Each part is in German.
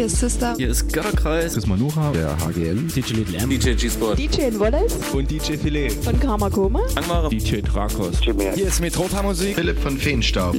Hier ist Sister. Hier ist Götterkreis. Chris Manuha. Der HGN. DJ Little M. DJ G-Sport. DJ Wallace. Und DJ Filet. Von Karma Koma. Angmare. DJ Drakos. Hier ist Metrota Musik. Philipp von Feenstaub.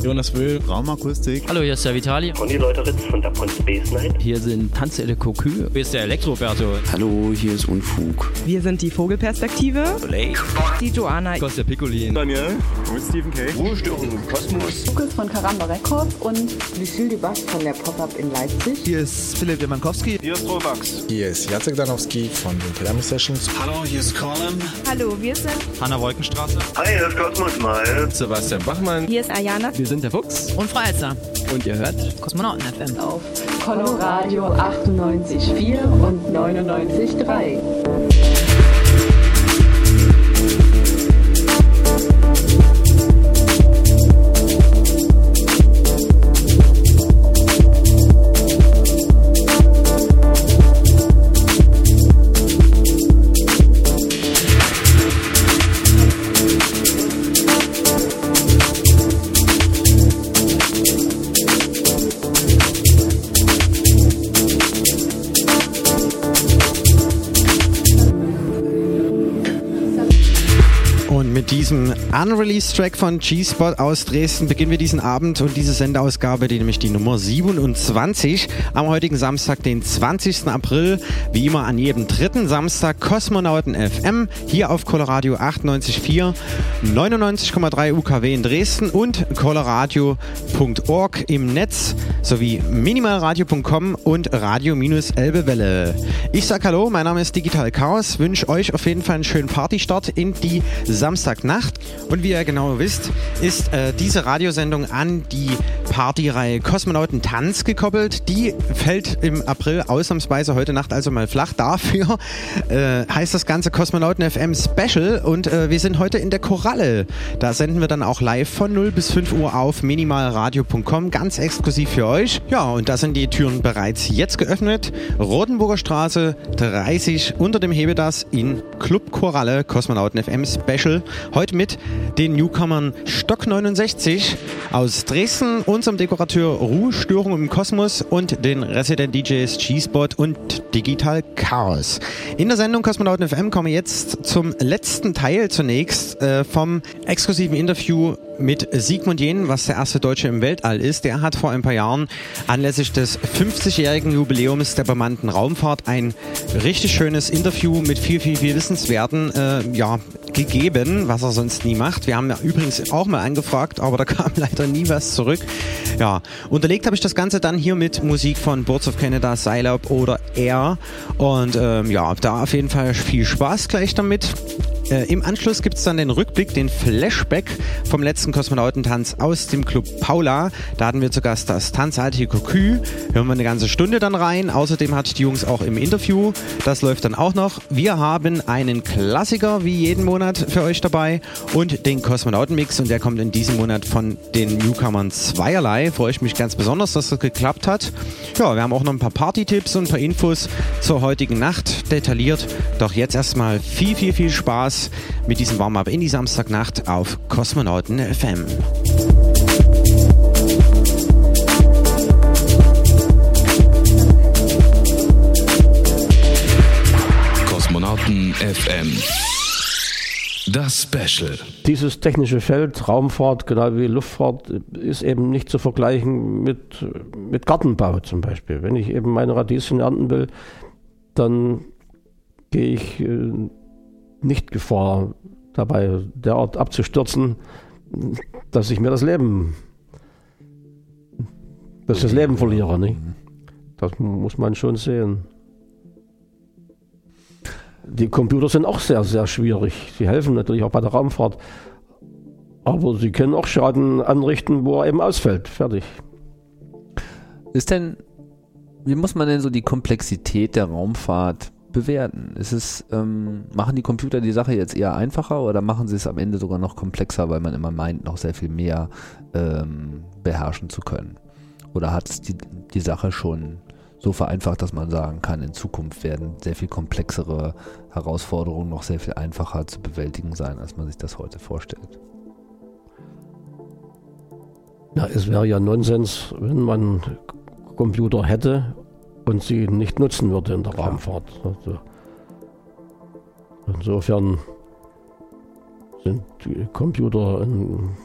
Jonas Will. Raumakustik. Hallo, hier ist der Vitali. Und die Leute Ritz von Dub Space Night. Hier sind Tanzelle Kokü. Hier ist der Elektroberto. Hallo, hier ist Unfug. Wir sind die Vogelperspektive. Blake. Die Joanna. Kostja Piccolin. Daniel. Und Stephen K. Ruhestörung im Kosmos. Lukas von Karamba Records und Lucille Dubas von der Pop-Up in Leipzig. Hier ist Philipp Jemankowski. Hier ist Robax. Hier ist Jacek Danowski von den Thermi Sessions. Hallo, hier ist Colin. Hallo, wir sind Hanna Wolkenstraße. Hi, hier ist Kosmos mal. Sebastian Bachmann. Hier ist Ayana. Wir sind der Fuchs. Und Freizer. Und ihr hört Kosmonauten FM. auf Coloradio 98,4 und 99,3. Diesem Unreleased-Track von G-Spot aus Dresden beginnen wir diesen Abend und diese Sendeausgabe, die nämlich die Nummer 27 am heutigen Samstag, den 20. April, wie immer an jedem dritten Samstag Kosmonauten FM hier auf Coloradio 98.4, 99,3 UKW in Dresden und coloradio.org im Netz sowie minimalradio.com und Radio-Elbewelle. Ich sag Hallo, mein Name ist Digital Chaos, wünsche euch auf jeden Fall einen schönen Partystart in die Samstagnacht. Und wie ihr genau wisst, ist äh, diese Radiosendung an die Partyreihe Kosmonauten Tanz gekoppelt. Die fällt im April ausnahmsweise heute Nacht also mal flach. Dafür äh, heißt das Ganze Kosmonauten FM Special und äh, wir sind heute in der Koralle. Da senden wir dann auch live von 0 bis 5 Uhr auf minimalradio.com, ganz exklusiv für euch. Ja, und da sind die Türen bereits jetzt geöffnet. Rotenburger Straße 30 unter dem Hebedas in Club Koralle Kosmonauten FM Special. Heute mit den Newcomern Stock 69 aus Dresden, unserem Dekorateur Ruhestörung im Kosmos und den Resident DJs G-Spot und Digital Chaos. In der Sendung Kosmonauten FM kommen wir jetzt zum letzten Teil zunächst äh, vom exklusiven Interview mit Sigmund Jähn, was der erste Deutsche im Weltall ist. Der hat vor ein paar Jahren anlässlich des 50-jährigen Jubiläums der bemannten Raumfahrt ein richtig schönes Interview mit viel, viel, viel Wissenswerten äh, ja, gegeben, was er sonst nie macht. Wir haben ja übrigens auch mal angefragt, aber da kam leider nie was zurück. Ja, unterlegt habe ich das Ganze dann hier mit Musik von Boards of Canada, Scilab oder Air. Und ähm, ja, da auf jeden Fall viel Spaß gleich damit. Äh, Im Anschluss gibt es dann den Rückblick, den Flashback vom letzten Kosmonautentanz aus dem Club Paula. Da hatten wir zu Gast das Tanzalte Kokü. Hören wir eine ganze Stunde dann rein. Außerdem hat die Jungs auch im Interview. Das läuft dann auch noch. Wir haben einen Klassiker wie jeden Monat für euch dabei und den Kosmonautenmix und der kommt in diesem Monat von den Newcomern zweierlei. Freue ich mich ganz besonders, dass das geklappt hat. Ja, wir haben auch noch ein paar Party-Tipps und ein paar Infos zur heutigen Nacht detailliert. Doch jetzt erstmal viel, viel, viel Spaß mit diesem Warm-up in die Samstagnacht auf Kosmonauten FM. Kosmonauten FM. Das Special. Dieses technische Feld, Raumfahrt, genau wie Luftfahrt, ist eben nicht zu vergleichen mit, mit Gartenbau zum Beispiel. Wenn ich eben meine Radieschen ernten will, dann gehe ich äh, nicht Gefahr dabei, derart abzustürzen, dass ich mir das Leben, dass ich das Leben verliere. Nicht? Das muss man schon sehen. Die Computer sind auch sehr, sehr schwierig. Sie helfen natürlich auch bei der Raumfahrt. Aber sie können auch Schaden anrichten, wo er eben ausfällt. Fertig. Ist denn, wie muss man denn so die Komplexität der Raumfahrt bewerten? Ist es, ähm, machen die Computer die Sache jetzt eher einfacher oder machen sie es am Ende sogar noch komplexer, weil man immer meint, noch sehr viel mehr ähm, beherrschen zu können? Oder hat es die, die Sache schon so vereinfacht, dass man sagen kann, in Zukunft werden sehr viel komplexere Herausforderungen noch sehr viel einfacher zu bewältigen sein, als man sich das heute vorstellt? Ja, es wäre ja Nonsens, wenn man Computer hätte und sie nicht nutzen würde in der Klar. Raumfahrt. Also insofern sind die Computer ein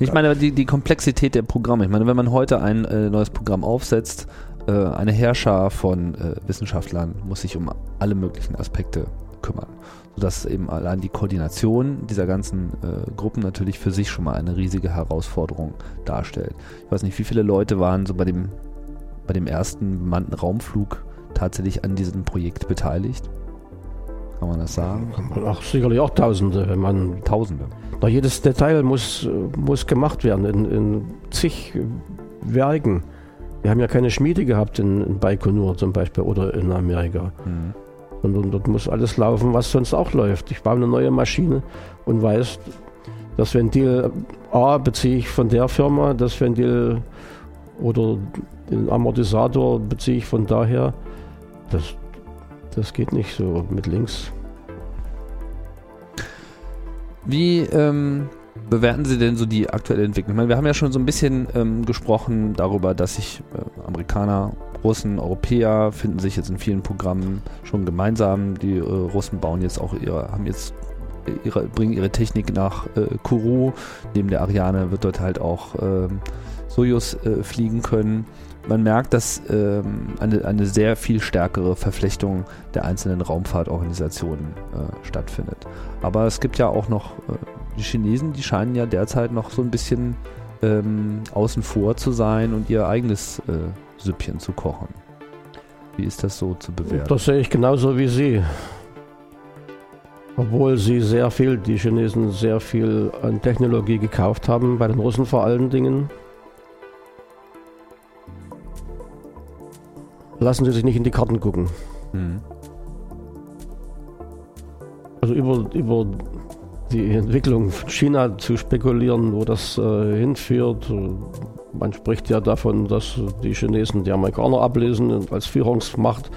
ich meine, die, die Komplexität der Programme. Ich meine, wenn man heute ein äh, neues Programm aufsetzt, äh, eine Herrscher von äh, Wissenschaftlern muss sich um alle möglichen Aspekte kümmern. Sodass eben allein die Koordination dieser ganzen äh, Gruppen natürlich für sich schon mal eine riesige Herausforderung darstellt. Ich weiß nicht, wie viele Leute waren so bei dem, bei dem ersten bemannten Raumflug tatsächlich an diesem Projekt beteiligt? Kann man das sagen? Ach, sicherlich auch Tausende, wenn man. Tausende. Na, jedes Detail muss, muss gemacht werden in, in zig Werken. Wir haben ja keine Schmiede gehabt in, in Baikonur zum Beispiel oder in Amerika. Mhm. Und, dort muss alles laufen, was sonst auch läuft. Ich baue eine neue Maschine und weiß, das Ventil A beziehe ich von der Firma, das Ventil oder den Amortisator beziehe ich von daher. Das, das geht nicht so mit links. Wie ähm, bewerten Sie denn so die aktuelle Entwicklung? Ich meine, wir haben ja schon so ein bisschen ähm, gesprochen darüber, dass sich äh, Amerikaner, Russen, Europäer finden sich jetzt in vielen Programmen schon gemeinsam. Die äh, Russen bauen jetzt auch ihre, haben jetzt ihre, bringen ihre Technik nach äh, Kourou. Neben der Ariane wird dort halt auch Soyuz äh, fliegen können man merkt, dass ähm, eine, eine sehr viel stärkere Verflechtung der einzelnen Raumfahrtorganisationen äh, stattfindet. Aber es gibt ja auch noch äh, die Chinesen, die scheinen ja derzeit noch so ein bisschen ähm, außen vor zu sein und ihr eigenes äh, Süppchen zu kochen. Wie ist das so zu bewerten? Das sehe ich genauso wie Sie. Obwohl sie sehr viel, die Chinesen sehr viel an Technologie gekauft haben, bei den Russen vor allen Dingen. Lassen Sie sich nicht in die Karten gucken. Mhm. Also über, über die Entwicklung von China zu spekulieren, wo das äh, hinführt. Man spricht ja davon, dass die Chinesen die Amerikaner ablesen als Führungsmacht.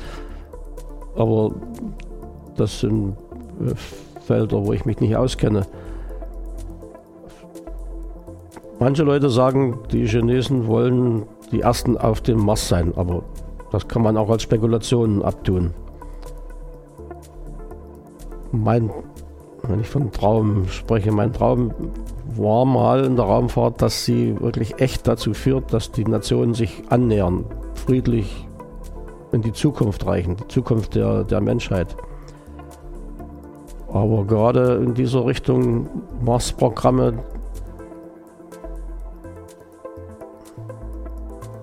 Aber das sind äh, Felder, wo ich mich nicht auskenne. Manche Leute sagen, die Chinesen wollen die Ersten auf dem Mars sein, aber das kann man auch als Spekulation abtun. Mein, wenn ich von Traum spreche, mein Traum war mal in der Raumfahrt, dass sie wirklich echt dazu führt, dass die Nationen sich annähern, friedlich in die Zukunft reichen, die Zukunft der, der Menschheit. Aber gerade in dieser Richtung Mars-Programme,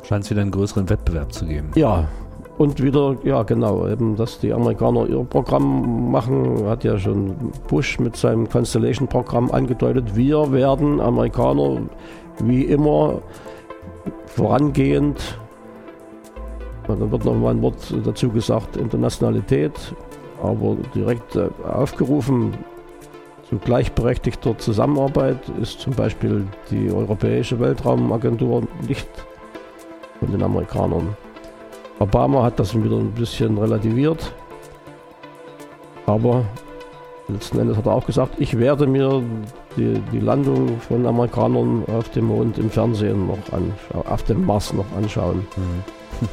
Scheint es wieder einen größeren Wettbewerb zu geben. Ja, und wieder, ja genau, eben, dass die Amerikaner ihr Programm machen, hat ja schon Bush mit seinem Constellation-Programm angedeutet. Wir werden Amerikaner wie immer vorangehend, dann wird noch mal ein Wort dazu gesagt, Internationalität, aber direkt äh, aufgerufen zu gleichberechtigter Zusammenarbeit ist zum Beispiel die Europäische Weltraumagentur nicht von den Amerikanern. Obama hat das wieder ein bisschen relativiert, aber letzten Endes hat er auch gesagt, ich werde mir die, die Landung von Amerikanern auf dem Mond im Fernsehen noch anschauen, auf dem Mars noch anschauen. Mhm.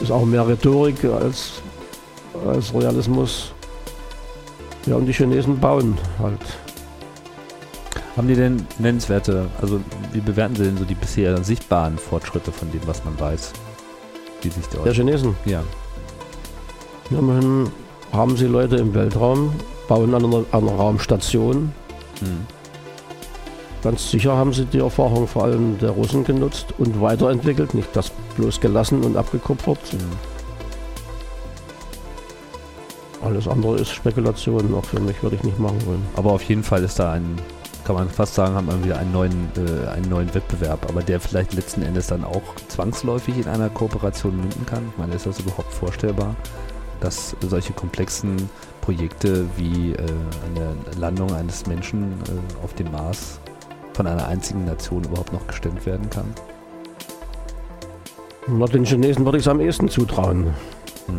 Ist auch mehr Rhetorik als, als Realismus. Ja, und die Chinesen bauen halt haben die denn nennenswerte, also wie bewerten Sie denn so die bisher sichtbaren Fortschritte von dem, was man weiß? Wie sich der, der Chinesen? Ja. Immerhin haben sie Leute im Weltraum, bauen an einer, einer Raumstation. Hm. Ganz sicher haben sie die Erfahrung vor allem der Russen genutzt und weiterentwickelt, nicht das bloß gelassen und abgekupfert. Hm. Alles andere ist Spekulation, auch für mich würde ich nicht machen wollen. Aber auf jeden Fall ist da ein kann man fast sagen, haben wir wieder einen neuen, äh, einen neuen Wettbewerb, aber der vielleicht letzten Endes dann auch zwangsläufig in einer Kooperation münden kann. Ich meine, ist das überhaupt vorstellbar, dass solche komplexen Projekte wie äh, eine Landung eines Menschen äh, auf dem Mars von einer einzigen Nation überhaupt noch gestemmt werden kann? Na, den Chinesen würde ich es am ehesten zutrauen. Hm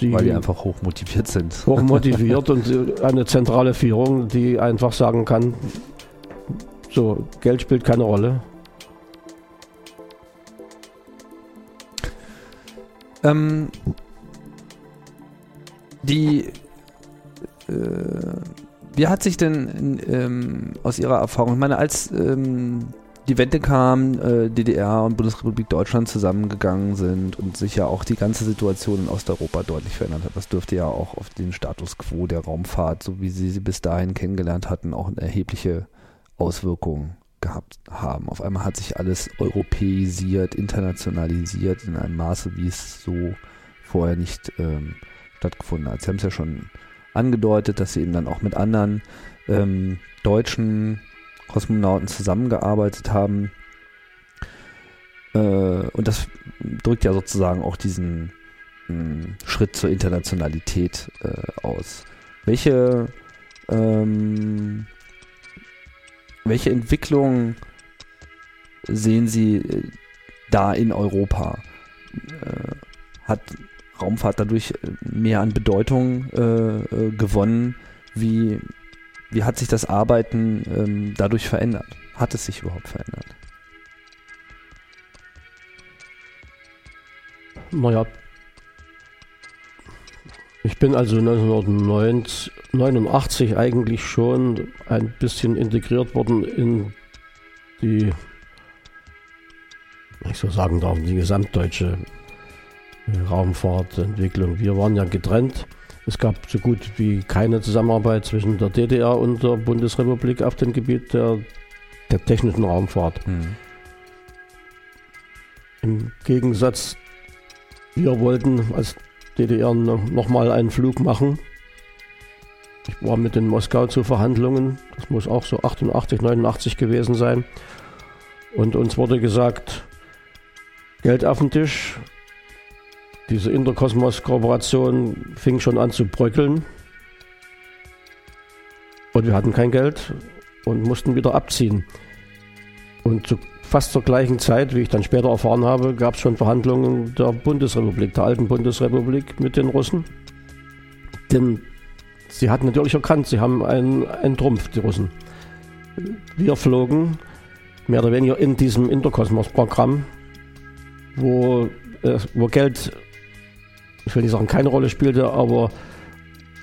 die Weil die einfach hochmotiviert sind. Hochmotiviert und eine zentrale Führung, die einfach sagen kann, so, Geld spielt keine Rolle. Ähm, die, äh, wie hat sich denn ähm, aus Ihrer Erfahrung, ich meine, als ähm, die Wende kam, äh, DDR und Bundesrepublik Deutschland zusammengegangen sind und sich ja auch die ganze Situation in Osteuropa deutlich verändert hat, das dürfte ja auch auf den Status quo der Raumfahrt, so wie Sie sie bis dahin kennengelernt hatten, auch eine erhebliche Auswirkungen gehabt haben. Auf einmal hat sich alles europäisiert, internationalisiert in einem Maße, wie es so vorher nicht ähm, stattgefunden hat. Sie haben es ja schon angedeutet, dass Sie eben dann auch mit anderen ähm, deutschen Kosmonauten zusammengearbeitet haben. Äh, und das drückt ja sozusagen auch diesen mh, Schritt zur Internationalität äh, aus. Welche ähm, welche Entwicklung sehen Sie äh, da in Europa? Äh, hat Raumfahrt dadurch äh, mehr an Bedeutung äh, gewonnen? Wie, wie hat sich das Arbeiten ähm, dadurch verändert? Hat es sich überhaupt verändert? Naja, ich bin also 1989 eigentlich schon ein bisschen integriert worden in die, ich so sagen darf, die gesamtdeutsche Raumfahrtentwicklung. Wir waren ja getrennt. Es gab so gut wie keine Zusammenarbeit zwischen der DDR und der Bundesrepublik auf dem Gebiet der, der technischen Raumfahrt. Mhm. Im Gegensatz, wir wollten als DDR nochmal einen Flug machen. Ich war mit in Moskau zu Verhandlungen. Das muss auch so 88, 89 gewesen sein. Und uns wurde gesagt, Geld auf den Tisch. Diese Interkosmos-Kooperation fing schon an zu bröckeln. Und wir hatten kein Geld und mussten wieder abziehen. Und zu fast zur gleichen Zeit, wie ich dann später erfahren habe, gab es schon Verhandlungen der Bundesrepublik, der alten Bundesrepublik mit den Russen. Denn sie hatten natürlich erkannt, sie haben einen, einen Trumpf, die Russen. Wir flogen mehr oder weniger in diesem Interkosmos-Programm, wo, äh, wo Geld, ich will nicht sagen, keine Rolle spielte, aber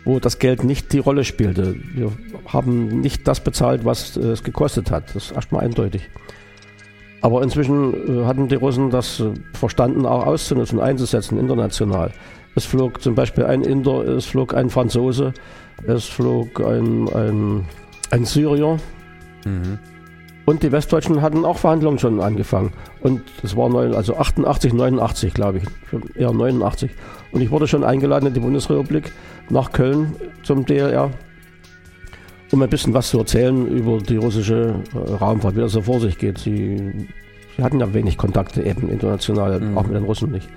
wo das Geld nicht die Rolle spielte. Wir haben nicht das bezahlt, was es gekostet hat. Das ist erstmal eindeutig. Aber inzwischen äh, hatten die Russen das äh, verstanden, auch auszunutzen, einzusetzen, international. Es flog zum Beispiel ein Inder, es flog ein Franzose, es flog ein, ein, ein Syrier. Mhm. Und die Westdeutschen hatten auch Verhandlungen schon angefangen. Und es war neun, also 88, 89, glaube ich, eher 89. Und ich wurde schon eingeladen in die Bundesrepublik nach Köln zum DLR, um ein bisschen was zu erzählen über die russische äh, Raumfahrt, wie das so vor sich geht. Sie, sie hatten ja wenig Kontakte eben international, mhm. auch mit den Russen nicht.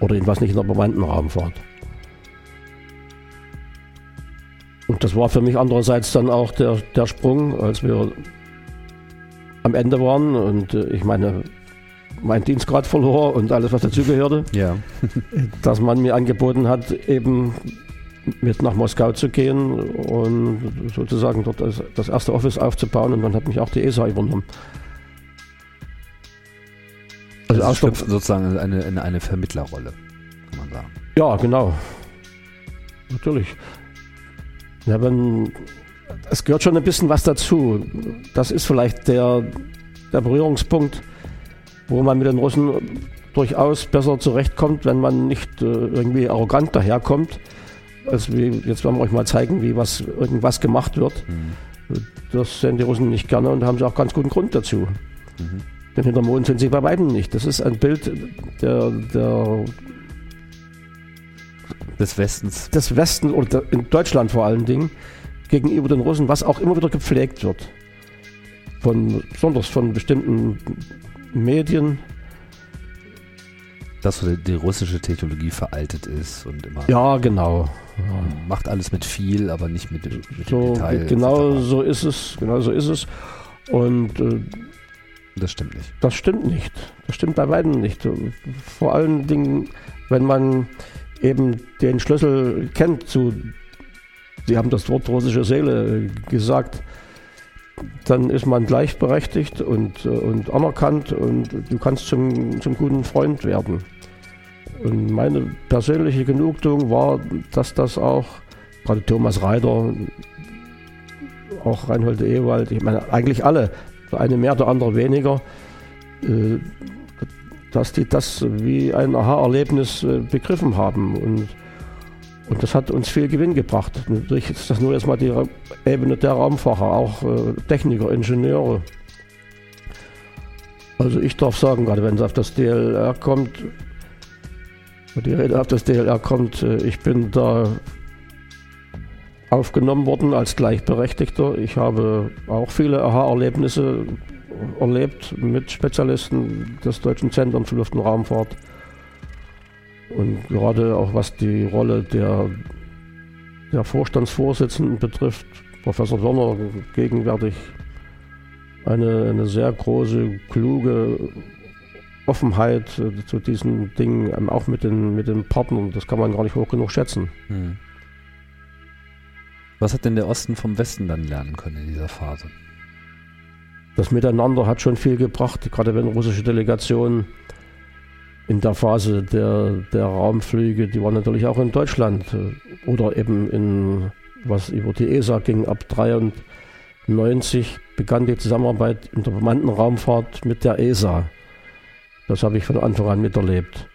Oder jedenfalls nicht in der bemannten Raumfahrt. Und das war für mich andererseits dann auch der, der Sprung, als wir am Ende waren und äh, ich meine, mein Dienstgrad verlor und alles, was dazugehörte, ja. dass man mir angeboten hat, eben mit nach Moskau zu gehen und sozusagen dort das, das erste Office aufzubauen und dann hat mich auch die ESA übernommen. Also, also sozusagen eine, eine, eine Vermittlerrolle, kann man sagen. Ja, genau. Natürlich. Ja, wenn, es gehört schon ein bisschen was dazu. Das ist vielleicht der, der Berührungspunkt, wo man mit den Russen durchaus besser zurechtkommt, wenn man nicht äh, irgendwie arrogant daherkommt also jetzt werden wir euch mal zeigen, wie was irgendwas gemacht wird. Mhm. Das sehen die Russen nicht gerne und haben sie auch ganz guten Grund dazu. Mhm. Denn hinter Mond sind sie bei beiden nicht. Das ist ein Bild der, der des Westens. Des Westens oder in Deutschland vor allen Dingen gegenüber den Russen, was auch immer wieder gepflegt wird. Von, besonders von bestimmten Medien, dass so die russische Technologie veraltet ist und immer. Ja, genau. Ja. Macht alles mit viel, aber nicht mit, mit so, dem Detail. Genau etc. so ist es. Genau so ist es. Und äh, das stimmt nicht. Das stimmt nicht. Das stimmt bei beiden nicht. Vor allen Dingen, wenn man eben den Schlüssel kennt zu, Sie haben das Wort russische Seele gesagt, dann ist man gleichberechtigt und, und anerkannt und du kannst zum, zum guten Freund werden. Und meine persönliche Genugtuung war, dass das auch, gerade Thomas Reiter, auch Reinhold Ewald, ich meine eigentlich alle, der eine mehr, der andere weniger, äh, dass die das wie ein Aha-Erlebnis äh, begriffen haben. Und, und das hat uns viel Gewinn gebracht. Natürlich ist das nur jetzt mal die Ebene der Raumfacher, auch äh, Techniker, Ingenieure. Also ich darf sagen, gerade wenn es auf das DLR kommt, die Rede auf das DLR kommt, ich bin da aufgenommen worden als Gleichberechtigter. Ich habe auch viele Aha-Erlebnisse erlebt mit Spezialisten des Deutschen Zentrums für Luft- und Raumfahrt. Und gerade auch was die Rolle der, der Vorstandsvorsitzenden betrifft, Professor Werner gegenwärtig eine, eine sehr große, kluge Offenheit zu diesen Dingen, auch mit den, mit den Partnern, das kann man gar nicht hoch genug schätzen. Hm. Was hat denn der Osten vom Westen dann lernen können in dieser Phase? Das Miteinander hat schon viel gebracht, gerade wenn russische Delegationen in der Phase der, der Raumflüge, die waren natürlich auch in Deutschland äh, oder eben in, was über die ESA ging, ab 1993 begann die Zusammenarbeit in der bemannten Raumfahrt mit der ESA. Das habe ich von Anfang an miterlebt.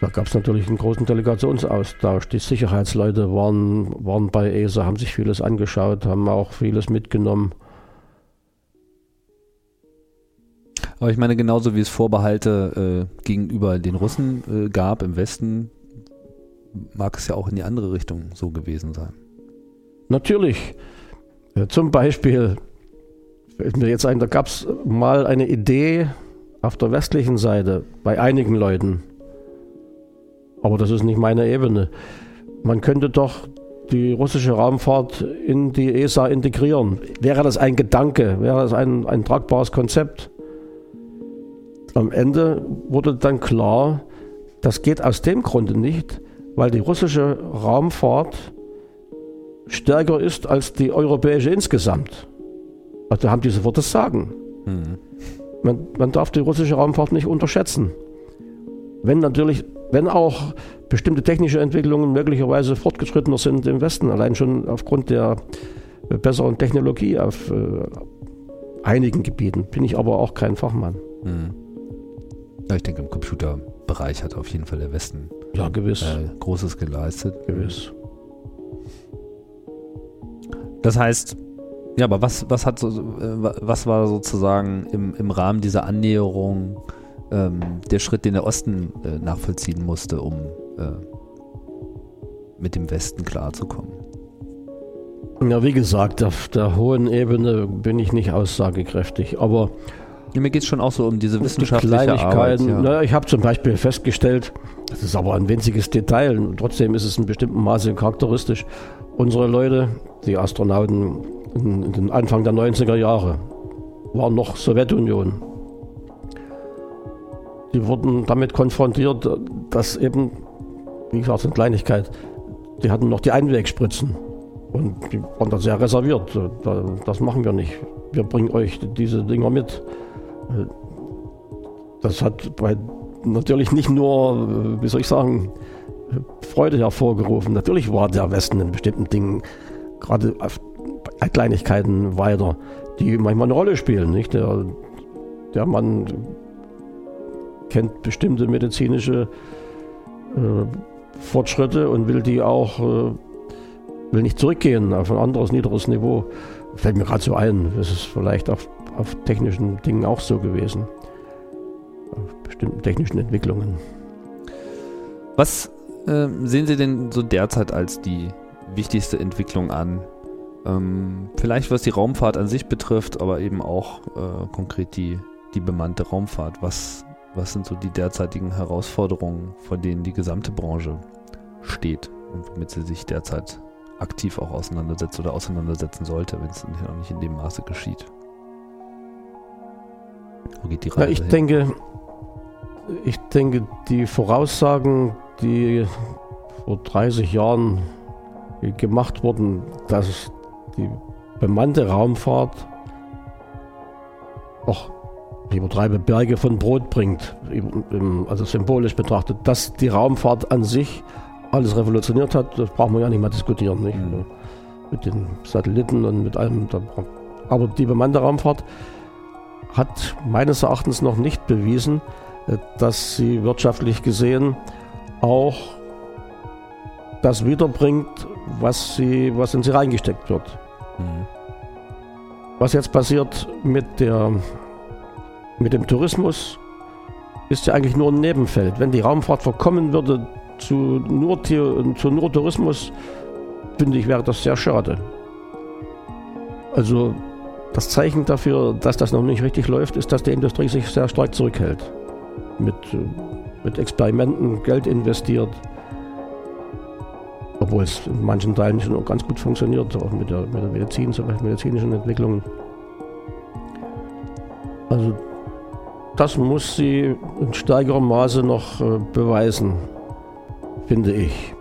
Da gab es natürlich einen großen Delegationsaustausch. Die Sicherheitsleute waren, waren bei ESA, haben sich vieles angeschaut, haben auch vieles mitgenommen. Aber ich meine, genauso wie es Vorbehalte äh, gegenüber den Russen äh, gab im Westen, mag es ja auch in die andere Richtung so gewesen sein. Natürlich. Ja, zum Beispiel, fällt mir jetzt ein, da gab es mal eine Idee auf der westlichen Seite bei einigen Leuten aber das ist nicht meine Ebene. Man könnte doch die russische Raumfahrt in die ESA integrieren. Wäre das ein Gedanke? Wäre das ein, ein tragbares Konzept? Am Ende wurde dann klar, das geht aus dem Grunde nicht, weil die russische Raumfahrt stärker ist als die europäische insgesamt. Also haben die sofort das Sagen. Mhm. Man, man darf die russische Raumfahrt nicht unterschätzen. Wenn natürlich wenn auch bestimmte technische Entwicklungen möglicherweise fortgeschrittener sind im Westen, allein schon aufgrund der besseren Technologie auf äh, einigen Gebieten, bin ich aber auch kein Fachmann. Hm. Ja, ich denke, im Computerbereich hat auf jeden Fall der Westen ja, gewiss. Äh, Großes geleistet. Gewiss. Das heißt, ja, aber was, was hat so, äh, was war sozusagen im, im Rahmen dieser Annäherung ähm, der Schritt, den der Osten äh, nachvollziehen musste, um äh, mit dem Westen klarzukommen. Ja, wie gesagt, auf der hohen Ebene bin ich nicht aussagekräftig, aber mir geht es schon auch so um diese wissenschaftliche Kleinigkeiten. Arbeit, ja. naja, ich habe zum Beispiel festgestellt, das ist aber ein winziges Detail, und trotzdem ist es in bestimmten Maße charakteristisch. Unsere Leute, die Astronauten in, in den Anfang der 90er Jahre, waren noch Sowjetunion die wurden damit konfrontiert, dass eben, wie gesagt, eine Kleinigkeit, die hatten noch die Einwegspritzen. Und die waren da sehr reserviert. Das machen wir nicht. Wir bringen euch diese Dinger mit. Das hat bei natürlich nicht nur, wie soll ich sagen, Freude hervorgerufen. Natürlich war der Westen in bestimmten Dingen, gerade bei Kleinigkeiten weiter, die manchmal eine Rolle spielen. Nicht? Der, der Mann kennt bestimmte medizinische äh, Fortschritte und will die auch, äh, will nicht zurückgehen auf ein anderes, niederes Niveau. Fällt mir gerade so ein, das ist vielleicht auf, auf technischen Dingen auch so gewesen. Auf bestimmten technischen Entwicklungen. Was äh, sehen Sie denn so derzeit als die wichtigste Entwicklung an? Ähm, vielleicht was die Raumfahrt an sich betrifft, aber eben auch äh, konkret die, die bemannte Raumfahrt. Was was sind so die derzeitigen Herausforderungen, vor denen die gesamte Branche steht und womit sie sich derzeit aktiv auch auseinandersetzt oder auseinandersetzen sollte, wenn es noch nicht in dem Maße geschieht? Wo geht die Reise? Ja, ich hin? denke, ich denke, die Voraussagen, die vor 30 Jahren gemacht wurden, dass die bemannte Raumfahrt auch übertreibe, Berge von Brot bringt, also symbolisch betrachtet, dass die Raumfahrt an sich alles revolutioniert hat, das brauchen wir ja nicht mehr diskutieren. Nicht? Mhm. Mit den Satelliten und mit allem. Aber die bemannte Raumfahrt hat meines Erachtens noch nicht bewiesen, äh, dass sie wirtschaftlich gesehen auch das wiederbringt, was, sie, was in sie reingesteckt wird. Mhm. Was jetzt passiert mit, der, mit dem Tourismus, ist ja eigentlich nur ein Nebenfeld. Wenn die Raumfahrt verkommen würde zu nur, zu nur Tourismus, finde ich, wäre das sehr schade. Also das Zeichen dafür, dass das noch nicht richtig läuft, ist, dass die Industrie sich sehr stark zurückhält. Mit, mit Experimenten Geld investiert. Obwohl es in manchen Teilen schon ganz gut funktioniert, auch mit der, mit der Medizin, zum Beispiel medizinischen Entwicklungen. Also das muss sie in steigerem Maße noch äh, beweisen, finde ich.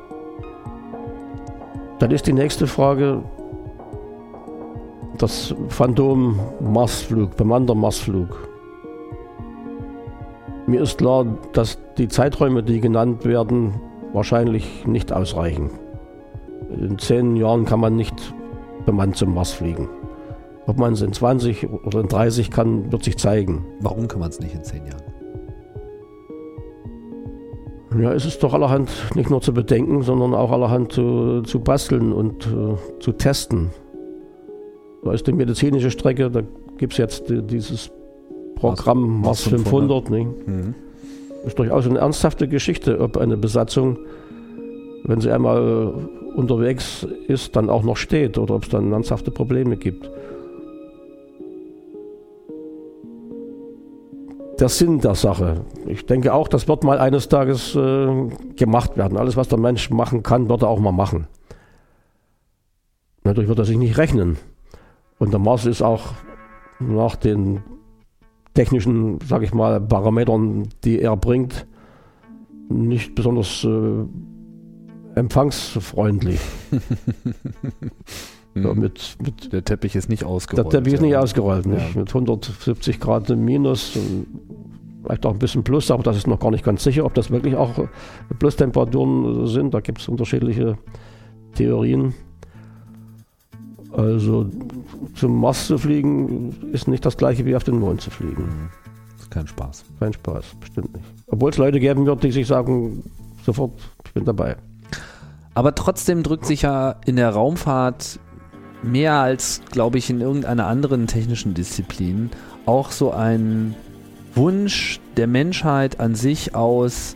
Dann ist die nächste Frage, das Phantom Marsflug, bemannter Marsflug. Mir ist klar, dass die Zeiträume, die genannt werden, wahrscheinlich nicht ausreichen. In zehn Jahren kann man nicht bemannt zum Mars fliegen. Ob man es in 20 oder in 30 kann, wird sich zeigen. Warum kann man es nicht in zehn Jahren? Ja, es ist doch allerhand nicht nur zu bedenken, sondern auch allerhand zu, zu basteln und uh, zu testen. Da ist die medizinische Strecke, da gibt es jetzt die, dieses Programm Mars 500. 500 ne? mhm. Ist durchaus eine ernsthafte Geschichte, ob eine Besatzung, wenn sie einmal unterwegs ist, dann auch noch steht oder ob es dann ernsthafte Probleme gibt. Der Sinn der Sache. Ich denke auch, das wird mal eines Tages äh, gemacht werden. Alles, was der Mensch machen kann, wird er auch mal machen. Natürlich wird er sich nicht rechnen. Und der Mars ist auch nach den technischen, sag ich mal, Parametern, die er bringt, nicht besonders äh, empfangsfreundlich. ja, mit, mit, der Teppich ist nicht ausgerollt. Der Teppich ist nicht ausgerollt, nicht? Ja. mit 170 Grad minus, vielleicht auch ein bisschen plus, aber das ist noch gar nicht ganz sicher, ob das wirklich auch Plustemperaturen sind. Da gibt es unterschiedliche Theorien. Also zum Mars zu fliegen ist nicht das gleiche wie auf den Mond zu fliegen. Mhm. Das ist kein Spaß. Kein Spaß, bestimmt nicht. Obwohl es Leute geben wird, die sich sagen, sofort, ich bin dabei. Aber trotzdem drückt sich ja in der Raumfahrt mehr als, glaube ich, in irgendeiner anderen technischen Disziplin auch so ein Wunsch der Menschheit an sich aus,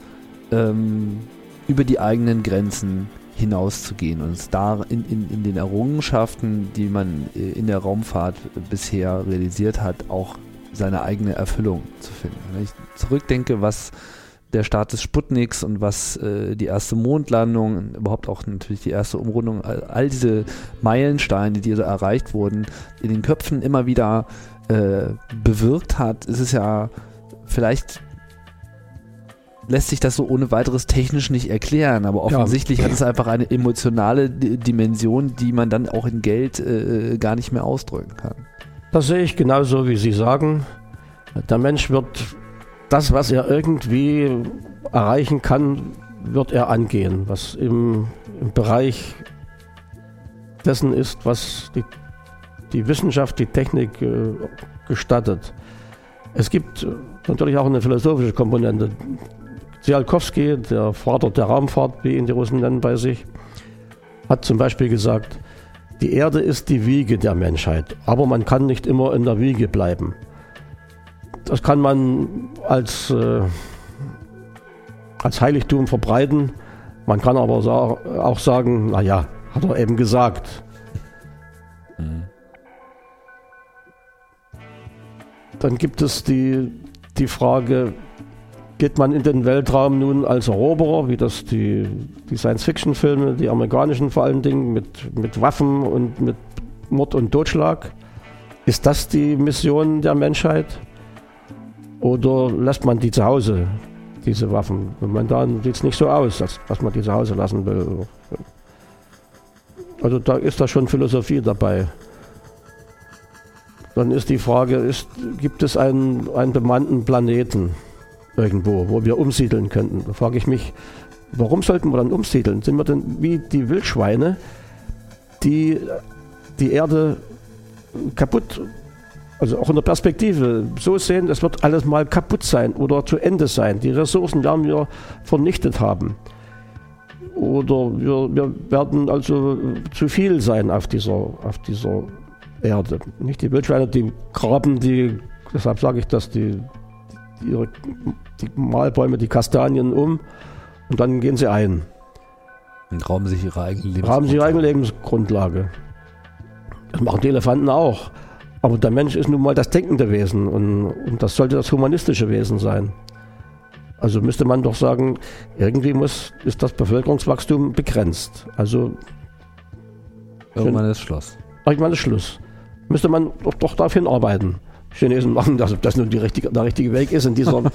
ähm, über die eigenen Grenzen hinauszugehen und es da in, in, in den Errungenschaften, die man äh, in der Raumfahrt bisher realisiert hat, auch seine eigene Erfüllung zu finden. Wenn ich zurückdenke, was der Start des Sputniks und was äh, die erste Mondlandung, überhaupt auch natürlich die erste Umrundung, all, all diese Meilensteine, die da erreicht wurden, in den Köpfen immer wieder äh, bewirkt hat, ist es ja vielleicht lässt sich das so ohne weiteres technisch nicht erklären, aber offensichtlich ja. hat es einfach eine emotionale Dimension, die man dann auch in Geld äh, gar nicht mehr ausdrücken kann. Das sehe ich genauso, wie Sie sagen. Der Mensch wird das, was er irgendwie erreichen kann, wird er angehen, was im, im Bereich dessen ist, was die, die Wissenschaft, die Technik äh, gestattet. Es gibt natürlich auch eine philosophische Komponente. Tsiolkovsky, der Vater der Raumfahrt, wie ihn die Russen nennen bei sich, hat zum Beispiel gesagt, die Erde ist die Wiege der Menschheit, aber man kann nicht immer in der Wiege bleiben. Das kann man als, äh, als Heiligtum verbreiten. Man kann aber auch sagen, naja, hat er eben gesagt. Mhm. Dann gibt es die, die Frage, geht man in den Weltraum nun als Eroberer, wie das die, die Science-Fiction-Filme, die amerikanischen vor allen Dingen, mit, mit Waffen und mit Mord und Totschlag? Ist das die Mission der Menschheit? Oder lässt man die zu Hause, diese Waffen? Momentan sieht es nicht so aus, als dass man die zu Hause lassen will. Also da ist da schon Philosophie dabei. Dann ist die Frage, ist, gibt es einen, einen bemannten Planeten irgendwo, wo wir umsiedeln könnten? Da frage ich mich, warum sollten wir dann umsiedeln? Sind wir denn wie die Wildschweine, die die Erde kaputt, also auch in der Perspektive so sehen, es wird alles mal kaputt sein oder zu Ende sein. Die Ressourcen werden wir vernichtet haben. Oder wir, wir werden also zu viel sein auf dieser, auf dieser Erde. Nicht die Wildschweine, die graben die, deshalb sage ich das, die, die, ihre, die Mahlbäume, die Kastanien um und dann gehen sie ein. Und rauben sich ihre eigene Lebensgrundlage. Rauben sie ihre eigene Lebensgrundlage. Das machen die Elefanten auch. Aber der Mensch ist nun mal das denkende Wesen und, und das sollte das humanistische Wesen sein. Also müsste man doch sagen, irgendwie muss, ist das Bevölkerungswachstum begrenzt. Also irgendwann ist Schluss. Irgendwann ist Schluss. Müsste man doch, doch darauf hinarbeiten. Chinesen machen das, ob das nun die richtige, der richtige Weg ist in dieser, mit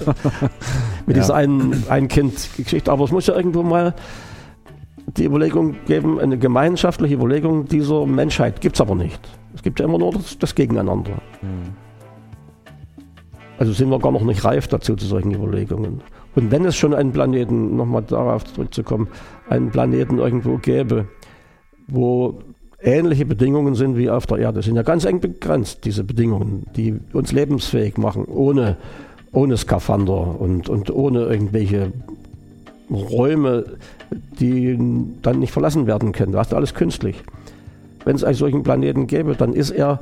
Ja. dieser einen, ein Kind-Geschichte. Aber es muss ja irgendwo mal die Überlegung geben, eine gemeinschaftliche Überlegung dieser Menschheit gibt es aber nicht. Es gibt ja immer nur das, das Gegeneinander. Also sind wir gar noch nicht reif dazu zu solchen Überlegungen. Und wenn es schon einen Planeten, nochmal darauf zurückzukommen, einen Planeten irgendwo gäbe, wo ähnliche Bedingungen sind wie auf der Erde, sind ja ganz eng begrenzt, diese Bedingungen, die uns lebensfähig machen, ohne, ohne Skafander und, und ohne irgendwelche Räume, die dann nicht verlassen werden können. Das ist alles künstlich. Wenn es einen solchen Planeten gäbe, dann ist er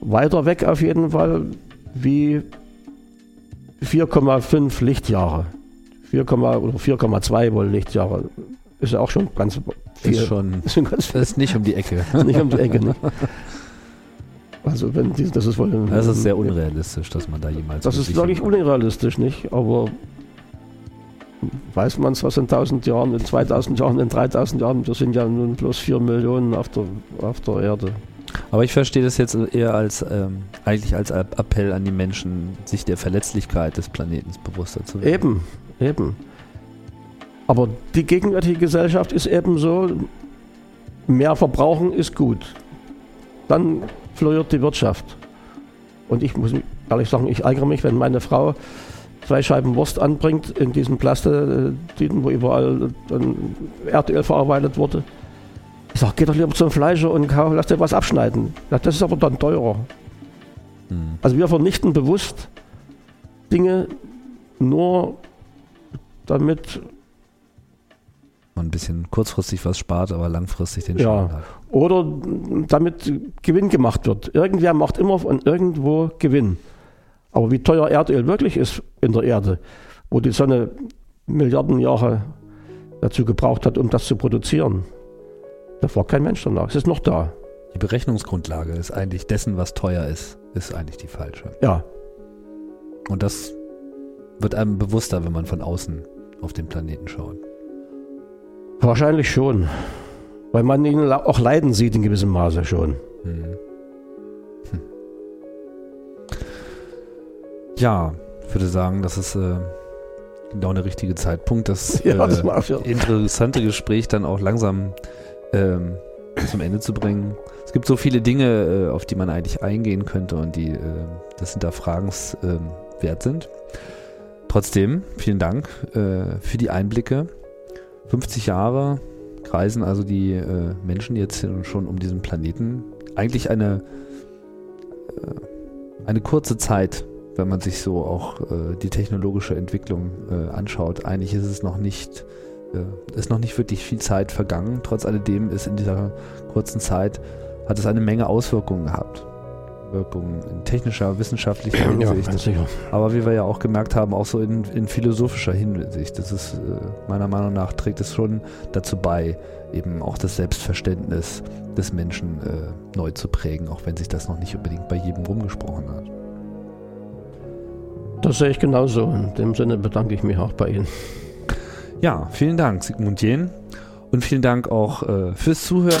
weiter weg auf jeden Fall wie 4,5 Lichtjahre. 4, oder 4,2 wohl Lichtjahre. Ist ja auch schon ganz viel. Ist schon, ist schon ganz viel. ist nicht um die Ecke. nicht um die Ecke, ne? Also wenn die, das ist wohl ein, Das ist sehr unrealistisch, dass man da jemals. Das ist wirklich unrealistisch, nicht? Aber weiß man es, was in 1000 Jahren, in 2000 Jahren, in 3000 Jahren, wir sind ja nun bloß 4 Millionen auf der, auf der Erde. Aber ich verstehe das jetzt eher als ähm, eigentlich als Appell an die Menschen, sich der Verletzlichkeit des Planeten bewusster zu werden. Eben, eben. Aber die gegenwärtige Gesellschaft ist eben so, mehr verbrauchen ist gut. Dann floriert die Wirtschaft. Und ich muss ehrlich sagen, ich ärgere mich, wenn meine Frau zwei Scheiben Wurst anbringt in diesen Plastetüten, wo überall dann Erdöl verarbeitet wurde. Ich sage, geh doch lieber zum Fleischer und kauf, lass dir was abschneiden. Ja, das ist aber dann teurer. Also wir vernichten bewusst Dinge nur damit Man ein bisschen kurzfristig was spart, aber langfristig den Ja. Schaden hat. Oder damit Gewinn gemacht wird. Irgendwer macht immer von irgendwo Gewinn. Aber wie teuer Erdöl wirklich ist in der Erde, wo die Sonne Milliarden Jahre dazu gebraucht hat, um das zu produzieren, da fragt kein Mensch danach. Es ist noch da. Die Berechnungsgrundlage ist eigentlich dessen, was teuer ist, ist eigentlich die falsche. Ja. Und das wird einem bewusster, wenn man von außen auf den Planeten schaut. Wahrscheinlich schon. Weil man ihn auch leiden sieht in gewissem Maße schon. Hm. Hm. Ja, ich würde sagen, das ist äh, genau der richtige Zeitpunkt, das, Ja, das äh, interessante Gespräch dann auch langsam ähm, zum Ende zu bringen. Es gibt so viele Dinge, äh, auf die man eigentlich eingehen könnte und die äh, des Hinterfragens ähm, wert sind. Trotzdem, vielen Dank äh, für die Einblicke. 50 Jahre kreisen also die äh, Menschen jetzt schon um diesen Planeten. Eigentlich eine, äh, eine kurze Zeit, wenn man sich so auch äh, die technologische Entwicklung äh, anschaut. Eigentlich ist es noch nicht, äh, ist noch nicht wirklich viel Zeit vergangen. Trotz alledem ist in dieser kurzen Zeit hat es eine Menge Auswirkungen gehabt. Wirkungen in technischer, wissenschaftlicher Ja, Hinsicht. sicher. Aber wie wir ja auch gemerkt haben, auch so in, in philosophischer Hinsicht. Das ist äh, meiner Meinung nach trägt es schon dazu bei, eben auch das Selbstverständnis des Menschen äh, neu zu prägen, auch wenn sich das noch nicht unbedingt bei jedem rumgesprochen hat. Das sehe ich genauso. In dem Sinne bedanke ich mich auch bei Ihnen. Ja, vielen Dank, Sigmund Jähn. Und vielen Dank auch äh, fürs Zuhören.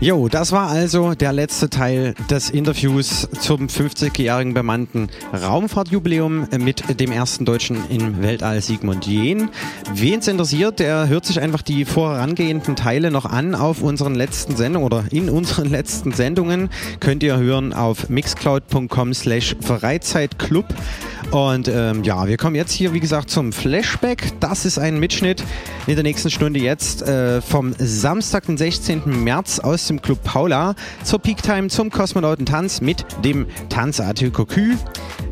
Jo, das war also der letzte Teil des Interviews zum 50-jährigen bemannten Raumfahrtjubiläum mit dem ersten Deutschen im Weltall Sigmund Jähn. Wen es interessiert, der hört sich einfach die vorangehenden Teile noch an auf unseren letzten Sendungen oder in unseren letzten Sendungen. Könnt ihr hören auf mixcloud.com slash Freizeitclub. Und ähm, ja, wir kommen jetzt hier, wie gesagt, zum Flashback. Das ist ein Mitschnitt in der nächsten Stunde jetzt äh, vom Samstag, den 16. März aus dem Club Paula zur Peak Time zum Kosmonautentanz mit dem Tanz Cocu.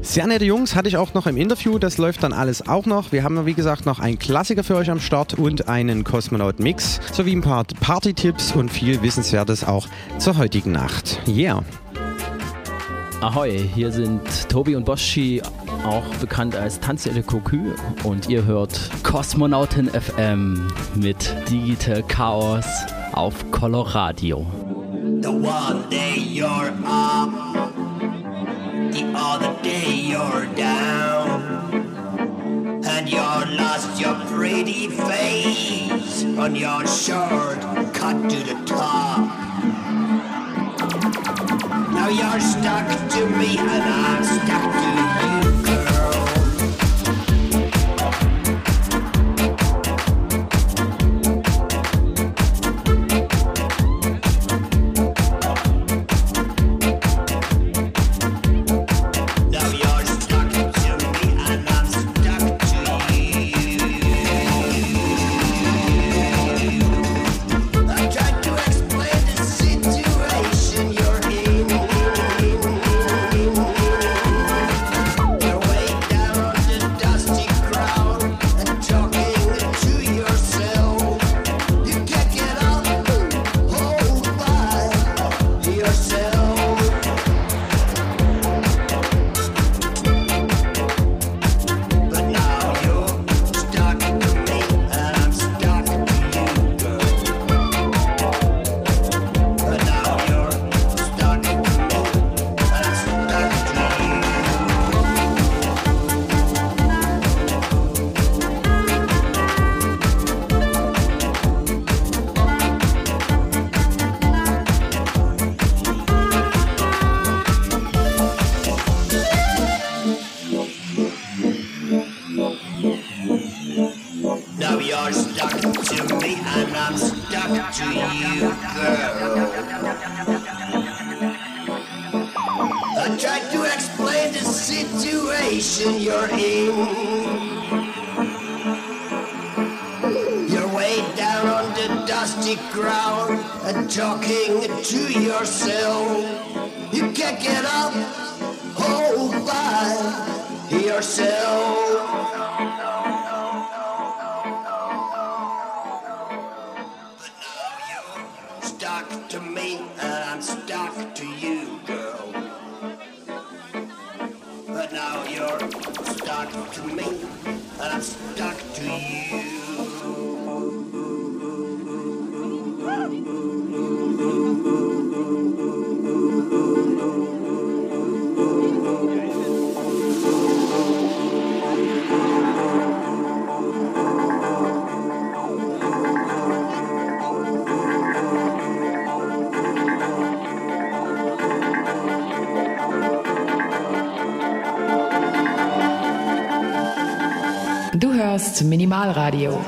Sehr nette Jungs, hatte ich auch noch im Interview. Das läuft dann alles auch noch. Wir haben, wie gesagt, noch einen Klassiker für euch am Start und einen Kosmonaut-Mix sowie ein paar Party-Tipps und viel Wissenswertes auch zur heutigen Nacht. Yeah! Ahoi, hier sind Tobi und Boschi, auch bekannt als Tanzelle Cocu und ihr hört Kosmonautin FM mit Digital Chaos auf Coloradio. The one day you're up, the other day you're down, and you're lost your pretty face on your shirt cut to the top. Now you're stuck to me and I'm stuck to you, Hörst Minimalradio.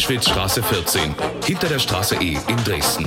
Paula, Meschwitzstraße 14, hinter der Straße E in Dresden.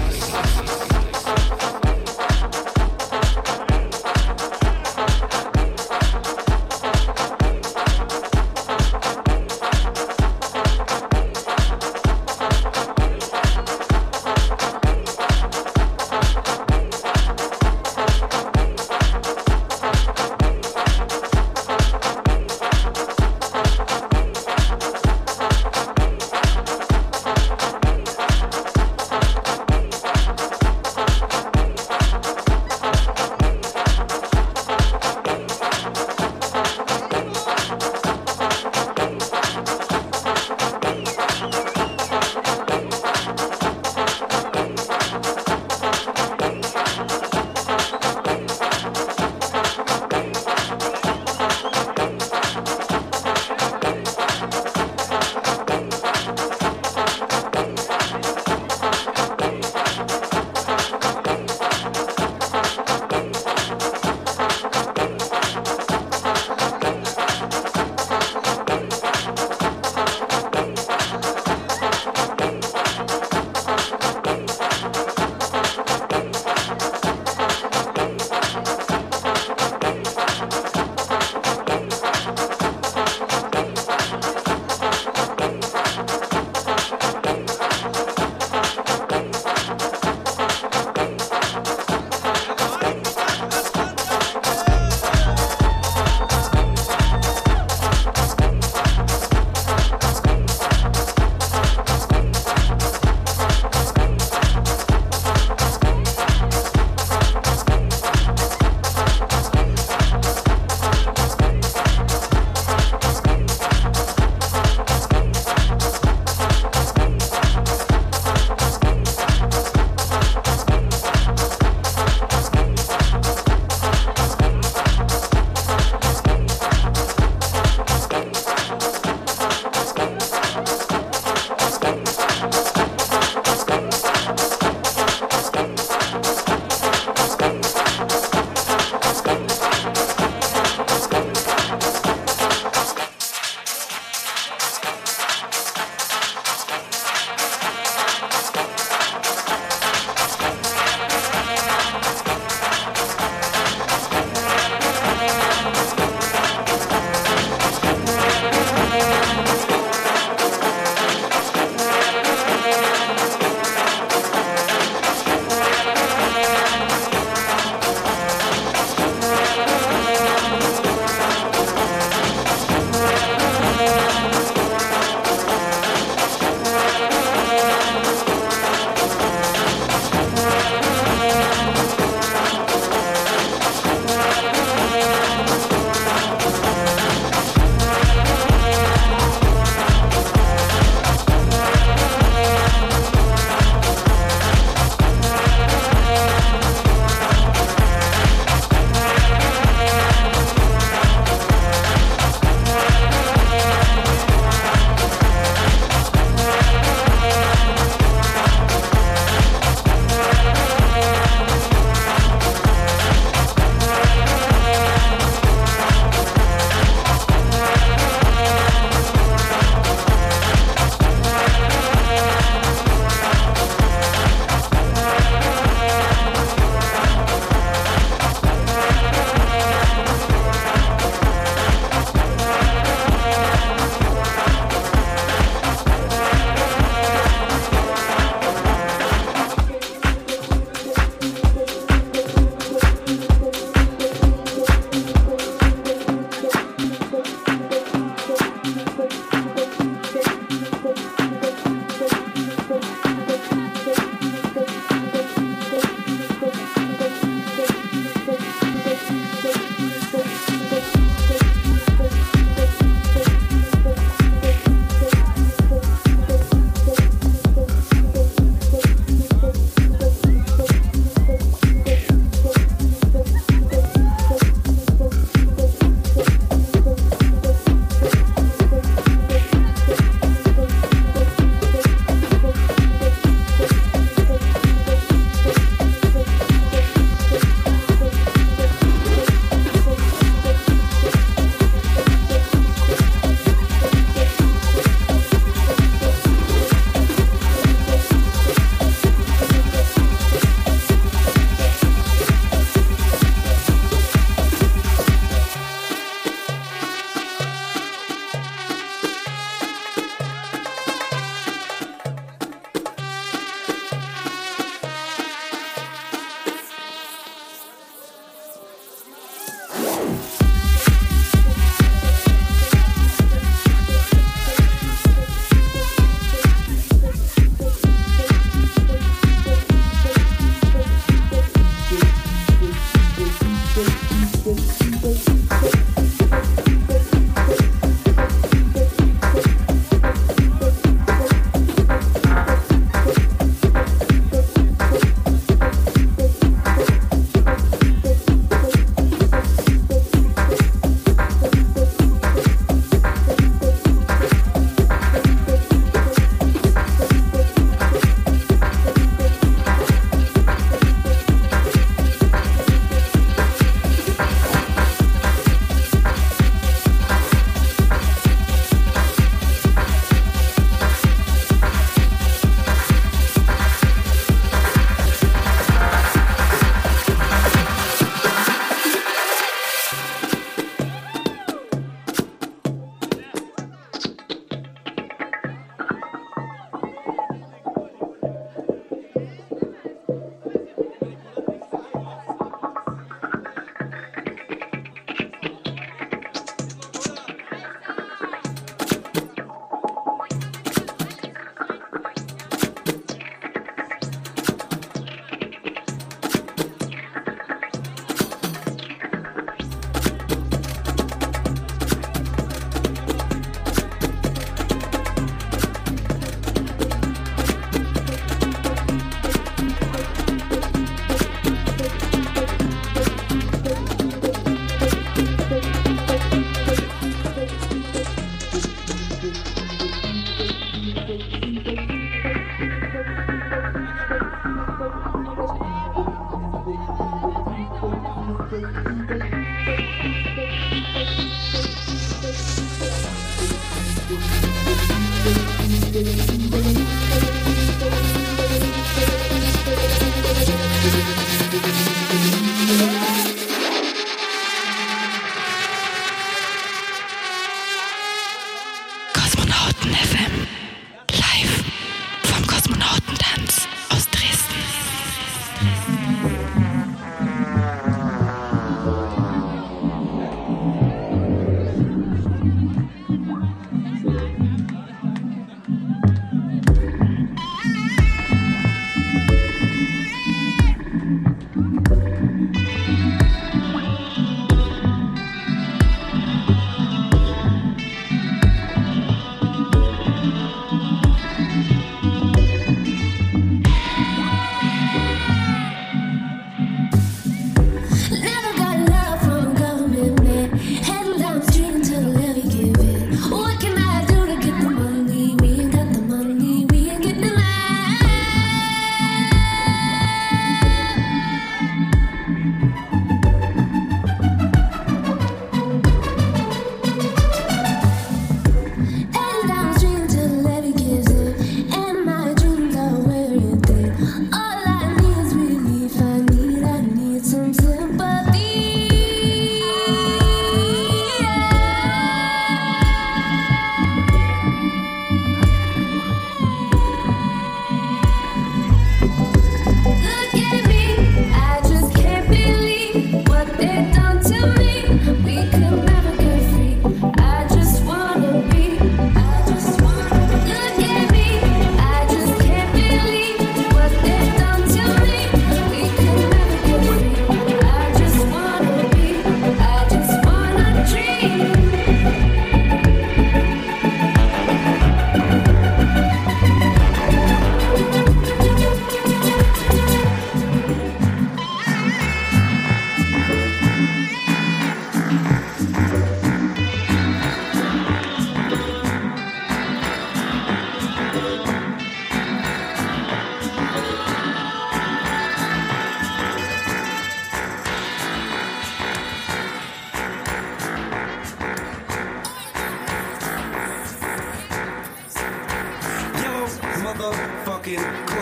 talking.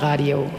Minimalradio.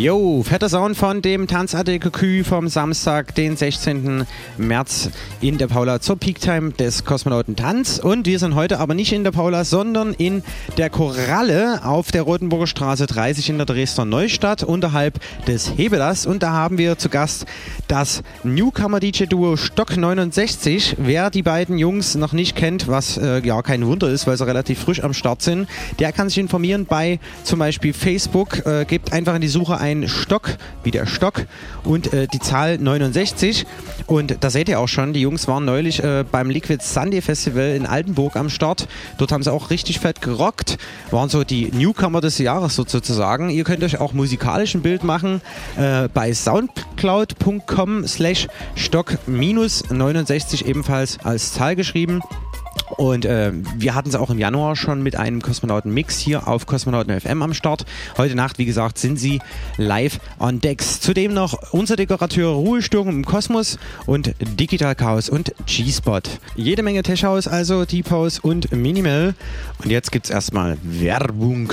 Jo, fetter Sound von dem Tanzartikel vom Samstag, den 16. März in der Paula zur Peaktime des Kosmonauten Tanz. Und wir sind heute aber nicht in der Paula, sondern in der Koralle auf der Rotenburger Straße 30 in der Dresdner Neustadt unterhalb des Hebelas. Und da haben wir zu Gast das Newcomer-DJ-Duo Stock 69. Wer die beiden Jungs noch nicht kennt, was äh, ja kein Wunder ist, weil sie relativ frisch am Start sind, der kann sich informieren bei zum Beispiel Facebook. Äh, gebt einfach in die Suche ein Stock, wie der Stock, und äh, die Zahl 69. Und da seht ihr auch schon, die Jungs waren neulich äh, beim Liquid Sunday Festival in Altenburg am Start. Dort haben sie auch richtig fett gerockt, waren so die Newcomer des Jahres sozusagen. Ihr könnt euch auch musikalisch ein Bild machen äh, bei soundcloud.com slash stock minus 69 ebenfalls als Zahl geschrieben. Und äh, wir hatten es auch im Januar schon mit einem Kosmonauten-Mix hier auf Kosmonauten FM am Start. Heute Nacht, wie gesagt, sind sie live on Decks. Zudem noch unser Dekorateur Ruhestörung im Kosmos und Digital Chaos und G-Spot. Jede Menge Tech House, also Deep House und Minimal. Und jetzt gibt's erstmal Werbung.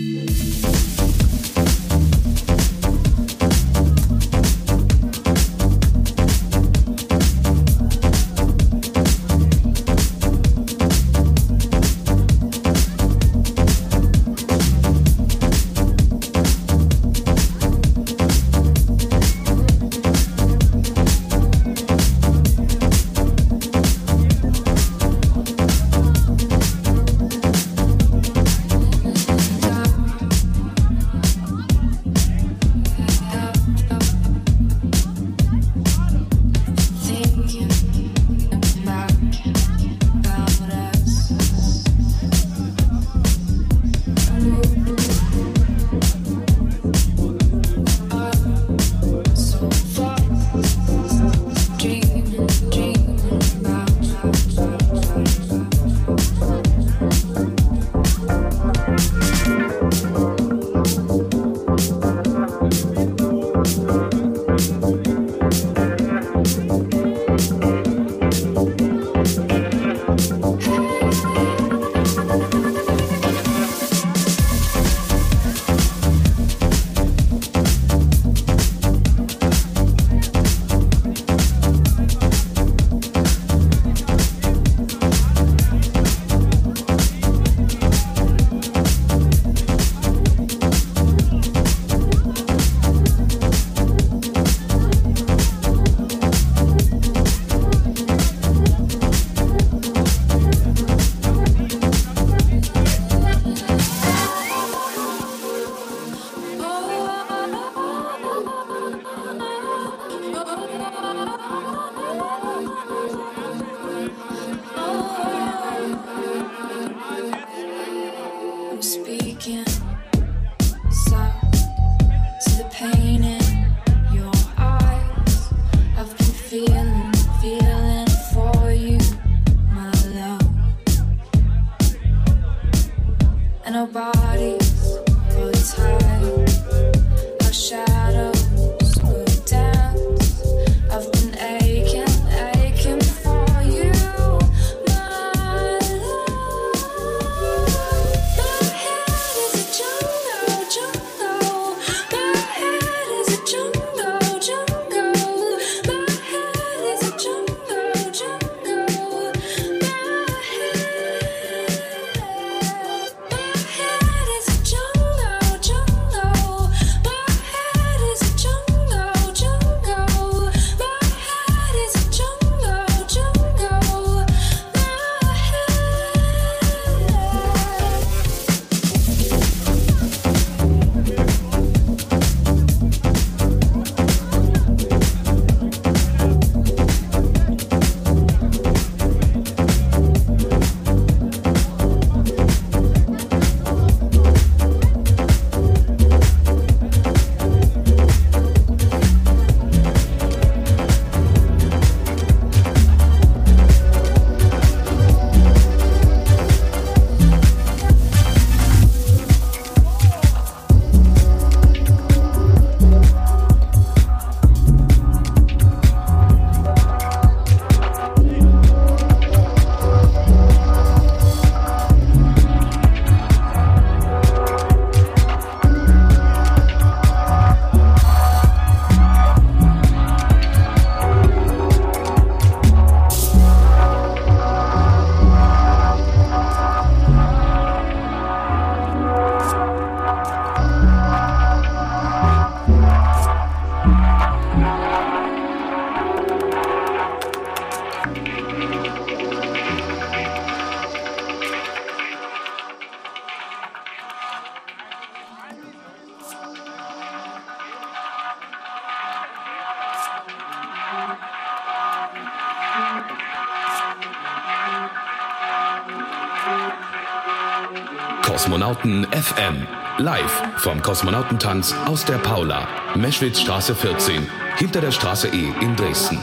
Kosmonauten FM. Live vom Kosmonautentanz aus der Paula, Meschwitzstraße 14, hinter der Straße E in Dresden.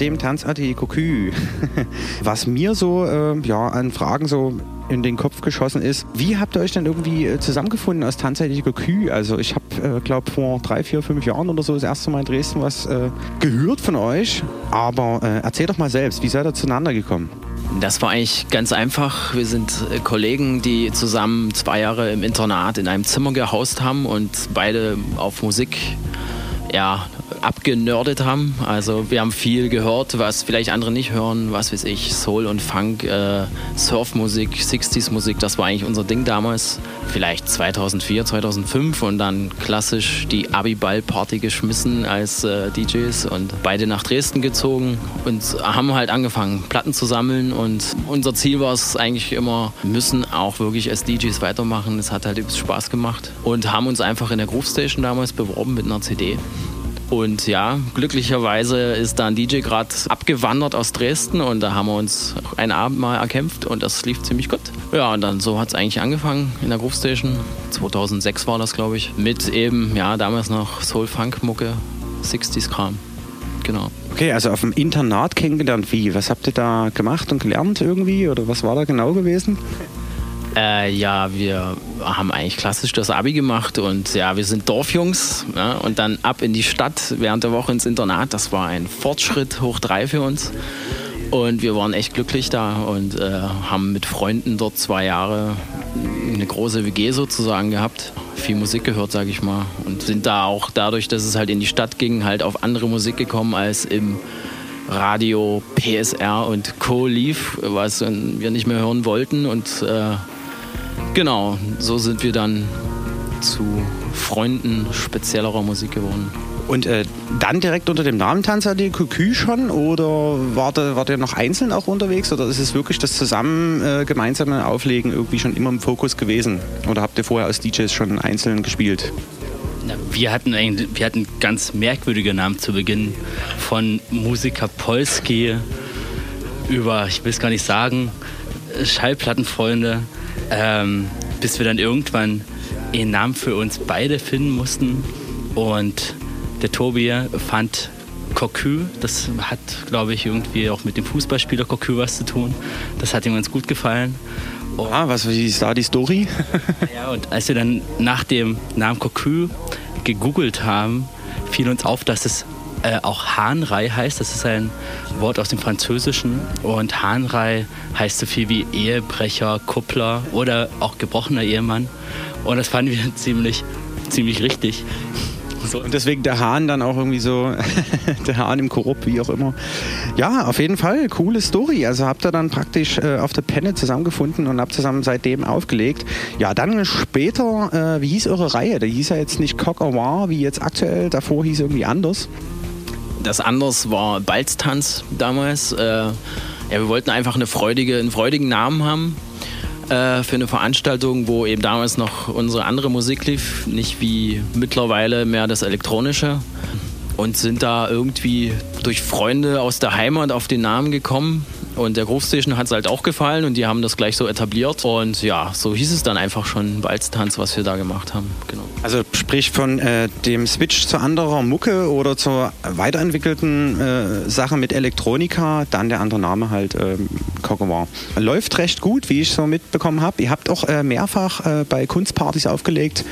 Dem Tanzart Kokü. Was mir so äh, ja, an Fragen so in den Kopf geschossen ist, wie habt ihr euch denn irgendwie äh, zusammengefunden als Tanzart Kokü? Also ich habe, äh, glaube vor drei, vier, fünf Jahren oder so das erste Mal in Dresden was äh, gehört von euch. Aber äh, erzähl doch mal selbst, wie seid ihr zueinander gekommen? Das war eigentlich ganz einfach. Wir sind äh, Kollegen, die zusammen zwei Jahre im Internat in einem Zimmer gehaust haben und beide auf Musik ja, abgenördet haben. Also wir haben viel gehört, was vielleicht andere nicht hören, was weiß ich, Soul und Funk, äh, Surfmusik, 60s Musik, das war eigentlich unser Ding damals. Vielleicht 2004, 2005 und dann klassisch die Abiball-Party geschmissen als äh, DJs und beide nach Dresden gezogen und haben halt angefangen, Platten zu sammeln und unser Ziel war es eigentlich immer, müssen auch wirklich als DJs weitermachen. Es hat halt übelst Spaß gemacht und haben uns einfach in der Groove Station damals beworben mit einer CD. Und ja, glücklicherweise ist da ein DJ gerade abgewandert aus Dresden und da haben wir uns einen Abend mal erkämpft und das lief ziemlich gut. Ja, und dann so hat es eigentlich angefangen in der Groove Station. 2006 war das, glaube ich. Mit eben, ja, damals noch Soul-Funk-Mucke, 60s-Kram. Genau. Okay, also auf dem Internat kennengelernt. Wie? Was habt ihr da gemacht und gelernt irgendwie? Oder was war da genau gewesen? Äh, ja, wir haben eigentlich klassisch das Abi gemacht und ja, wir sind Dorfjungs ja, und dann ab in die Stadt während der Woche ins Internat. Das war ein Fortschritt hoch drei für uns und wir waren echt glücklich da und äh, haben mit Freunden dort zwei Jahre eine große WG sozusagen gehabt. Viel Musik gehört, sage ich mal und sind da auch dadurch, dass es halt in die Stadt ging, halt auf andere Musik gekommen als im Radio, PSR und Co. lief, was wir nicht mehr hören wollten und äh, Genau, so sind wir dann zu Freunden speziellerer Musik geworden. Und äh, dann direkt unter dem Namen Tanzer die Kükü schon oder wart ihr, wart ihr noch einzeln auch unterwegs oder ist es wirklich das zusammen äh, gemeinsame Auflegen irgendwie schon immer im Fokus gewesen? Oder habt ihr vorher als DJs schon einzeln gespielt? Na, wir, hatten eigentlich, wir hatten ganz merkwürdige Namen zu Beginn. Von Musiker Polski über, ich will es gar nicht sagen, Schallplattenfreunde ähm, bis wir dann irgendwann einen Namen für uns beide finden mussten. Und der Tobi fand Cocu, das hat, glaube ich, irgendwie auch mit dem Fußballspieler Cocu was zu tun. Das hat ihm ganz gut gefallen. Ah, was ist da die Story? Ja, und als wir dann nach dem Namen Cocu gegoogelt haben, fiel uns auf, dass es äh, auch Hahnrei heißt. Das ist ein Wort aus dem Französischen. Und Hahnrei heißt so viel wie Ehebrecher, Kuppler oder auch gebrochener Ehemann. Und das fanden wir ziemlich, ziemlich richtig. So. Und deswegen der Hahn dann auch irgendwie so, der Hahn im Korrupt, wie auch immer. Ja, auf jeden Fall, coole Story. Also habt ihr dann praktisch äh, auf der Penne zusammengefunden und habt zusammen seitdem aufgelegt. Ja, dann später, äh, wie hieß eure Reihe? Da hieß ja jetzt nicht au Vin, wie jetzt aktuell, davor hieß irgendwie anders. Das anders war Balztanz damals. Äh, ja, wir wollten einfach eine freudige, einen freudigen Namen haben äh, für eine Veranstaltung, wo eben damals noch unsere andere Musik lief, nicht wie mittlerweile mehr das Elektronische. Und sind da irgendwie durch Freunde aus der Heimat auf den Namen gekommen. Und der Groove Station hat es halt auch gefallen und die haben das gleich so etabliert. Und ja, so hieß es dann einfach schon Balztanz, was wir da gemacht haben. Genau. Also sprich von äh, dem Switch zu anderer Mucke oder zur weiterentwickelten äh, Sache mit Elektronika, dann der andere Name halt au Vin. Läuft recht gut, wie ich so mitbekommen habe. Ihr habt auch äh, mehrfach äh, bei Kunstpartys aufgelegt,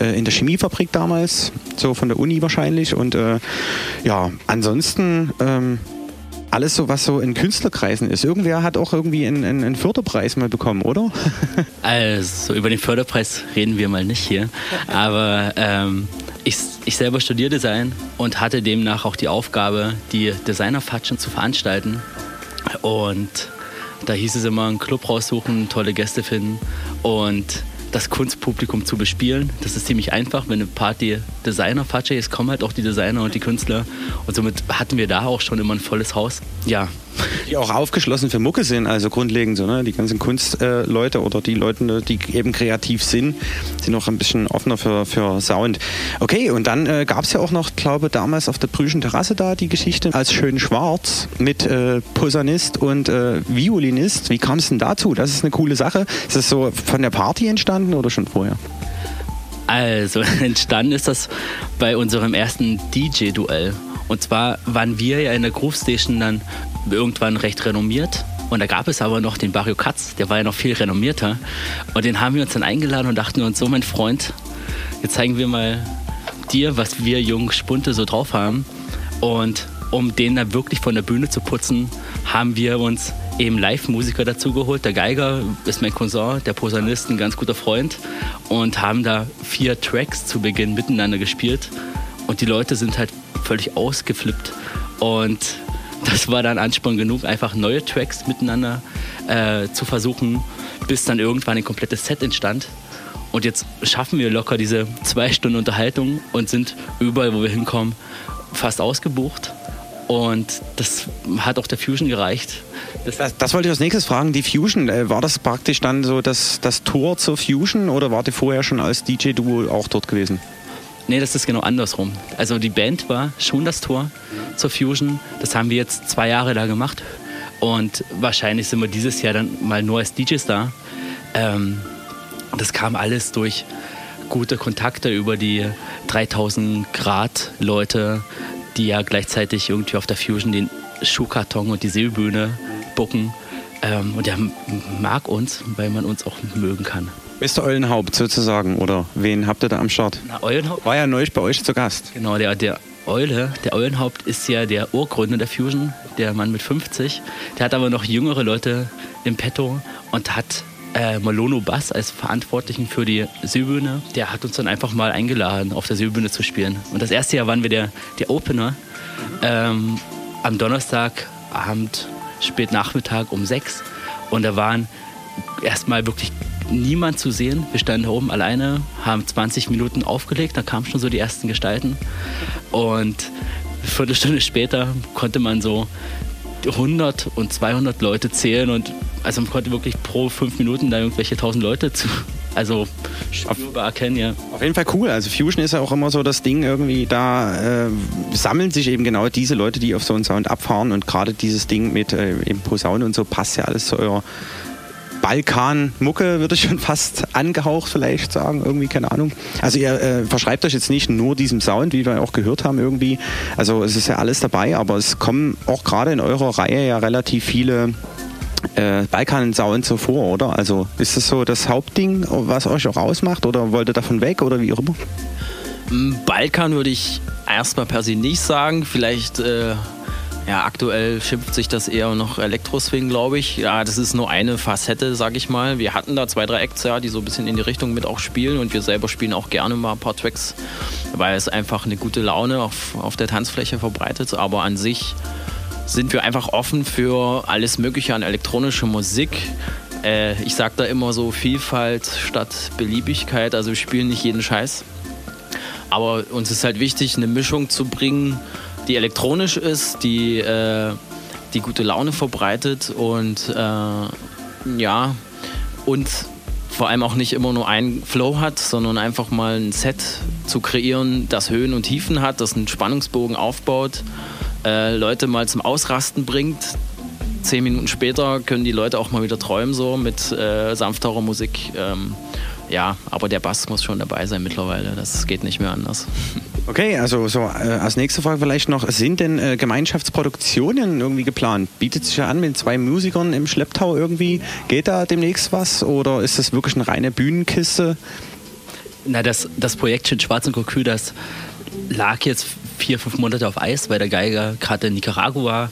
äh, in der Chemiefabrik damals, so von der Uni wahrscheinlich. Und äh, ja, ansonsten ähm, alles so, was so in Künstlerkreisen ist. Irgendwer hat auch irgendwie einen, einen, einen Förderpreis mal bekommen, oder? Also, über den Förderpreis reden wir mal nicht hier. Aber ähm, ich, ich selber studiere Design und hatte demnach auch die Aufgabe, die Designerfatschen zu veranstalten. Und da hieß es immer, einen Club raussuchen, tolle Gäste finden und das Kunstpublikum zu bespielen. Das ist ziemlich einfach, wenn eine Party Designer-Fatsche ist, kommen halt auch die Designer und die Künstler. Und somit hatten wir da auch schon immer ein volles Haus. Ja. Die auch aufgeschlossen für Mucke sind, also grundlegend so, ne? Die ganzen Kunstleute äh, oder die Leute, die eben kreativ sind, sind noch ein bisschen offener für, für Sound. Okay, und dann äh, gab es ja auch noch, glaube damals auf der Brüschen Terrasse da die Geschichte als schön schwarz mit äh, Posaunist und äh, Violinist. Wie kam es denn dazu? Das ist eine coole Sache. Ist das so von der Party entstanden oder schon vorher? Also, entstanden ist das bei unserem ersten DJ-Duell. Und zwar waren wir ja in der Groove Station dann irgendwann recht renommiert. Und da gab es aber noch den Barrio Katz, der war ja noch viel renommierter. Und den haben wir uns dann eingeladen und dachten uns, so mein Freund, jetzt zeigen wir mal dir, was wir jungen Spunte so drauf haben. Und um den dann wirklich von der Bühne zu putzen, haben wir uns eben Live-Musiker dazu geholt. Der Geiger ist mein Cousin, der Posaunist, ein ganz guter Freund. Und haben da vier Tracks zu Beginn miteinander gespielt. Und die Leute sind halt völlig ausgeflippt. Und das war dann Ansporn genug, einfach neue Tracks miteinander äh, zu versuchen, bis dann irgendwann ein komplettes Set entstand. Und jetzt schaffen wir locker diese zwei Stunden Unterhaltung und sind überall, wo wir hinkommen, fast ausgebucht. Und das hat auch der Fusion gereicht. Das, das, das wollte ich als nächstes fragen. Die Fusion, äh, war das praktisch dann so das, das Tor zur Fusion oder wart ihr vorher schon als DJ-Duo auch dort gewesen? Nee, das ist genau andersrum. Also die Band war schon das Tor zur Fusion. Das haben wir jetzt zwei Jahre da gemacht. Und wahrscheinlich sind wir dieses Jahr dann mal nur als DJs da. Ähm, das kam alles durch gute Kontakte über die 3000 Grad Leute, die ja gleichzeitig irgendwie auf der Fusion den Schuhkarton und die Seelbühne bucken. Ähm, und der mag uns, weil man uns auch mögen kann. Mr. Eulenhaupt sozusagen, oder wen habt ihr da am Start? Na, Eulenhaupt? War ja neulich bei euch zu Gast. Genau, der, der Eule, der Eulenhaupt ist ja der Urgründer der Fusion, der Mann mit 50. Der hat aber noch jüngere Leute im Petto und hat äh, Malono Bass als Verantwortlichen für die Seebühne. Der hat uns dann einfach mal eingeladen, auf der Seebühne zu spielen. Und das erste Jahr waren wir der, der Opener. Ähm, am Donnerstagabend, spät Nachmittag um sechs. Und da waren erstmal wirklich niemand zu sehen. Wir standen oben alleine, haben 20 Minuten aufgelegt, da kamen schon so die ersten Gestalten. Und eine Viertelstunde später konnte man so 100 und 200 Leute zählen und also man konnte wirklich pro fünf Minuten da irgendwelche 1000 Leute zu, also spürbar erkennen, ja. Auf jeden Fall cool. Also Fusion ist ja auch immer so das Ding irgendwie, da äh, sammeln sich eben genau diese Leute, die auf so einen Sound abfahren und gerade dieses Ding mit äh, eben Posaune und so passt ja alles zu eurer Balkan-Mucke, würde ich schon fast angehaucht vielleicht sagen, irgendwie, keine Ahnung. Also ihr äh, verschreibt euch jetzt nicht nur diesem Sound, wie wir auch gehört haben irgendwie. Also es ist ja alles dabei, aber es kommen auch gerade in eurer Reihe ja relativ viele äh, Balkan-Sound so vor, oder? Also ist das so das Hauptding, was euch auch ausmacht oder wollt ihr davon weg oder wie auch immer? Mm, Balkan würde ich erstmal per se nicht sagen. Vielleicht, äh, ja, aktuell schimpft sich das eher noch Elektroswing, glaube ich. Ja, das ist nur eine Facette, sag ich mal. Wir hatten da zwei, drei Acts, ja, die so ein bisschen in die Richtung mit auch spielen und wir selber spielen auch gerne mal ein paar Tracks, weil es einfach eine gute Laune auf, auf der Tanzfläche verbreitet. Aber an sich sind wir einfach offen für alles Mögliche an elektronischer Musik. Äh, ich sage da immer so Vielfalt statt Beliebigkeit. Also wir spielen nicht jeden Scheiß. Aber uns ist halt wichtig, eine Mischung zu bringen, die elektronisch ist, die, äh, die gute Laune verbreitet und äh, ja, und vor allem auch nicht immer nur einen Flow hat, sondern einfach mal ein Set zu kreieren, das Höhen und Tiefen hat, das einen Spannungsbogen aufbaut, äh, Leute mal zum Ausrasten bringt. Zehn Minuten später können die Leute auch mal wieder träumen, so mit äh, sanfterer Musik. Ähm, ja, aber der Bass muss schon dabei sein mittlerweile. Das geht nicht mehr anders. Okay, also so äh, als nächste Frage vielleicht noch, sind denn äh, Gemeinschaftsproduktionen irgendwie geplant? Bietet sich ja an mit zwei Musikern im Schlepptau irgendwie? Geht da demnächst was oder ist das wirklich eine reine Bühnenkiste? Na, das, das Projektchen Schwarz und Kokü, das lag jetzt vier, fünf Monate auf Eis, weil der Geiger gerade in Nicaragua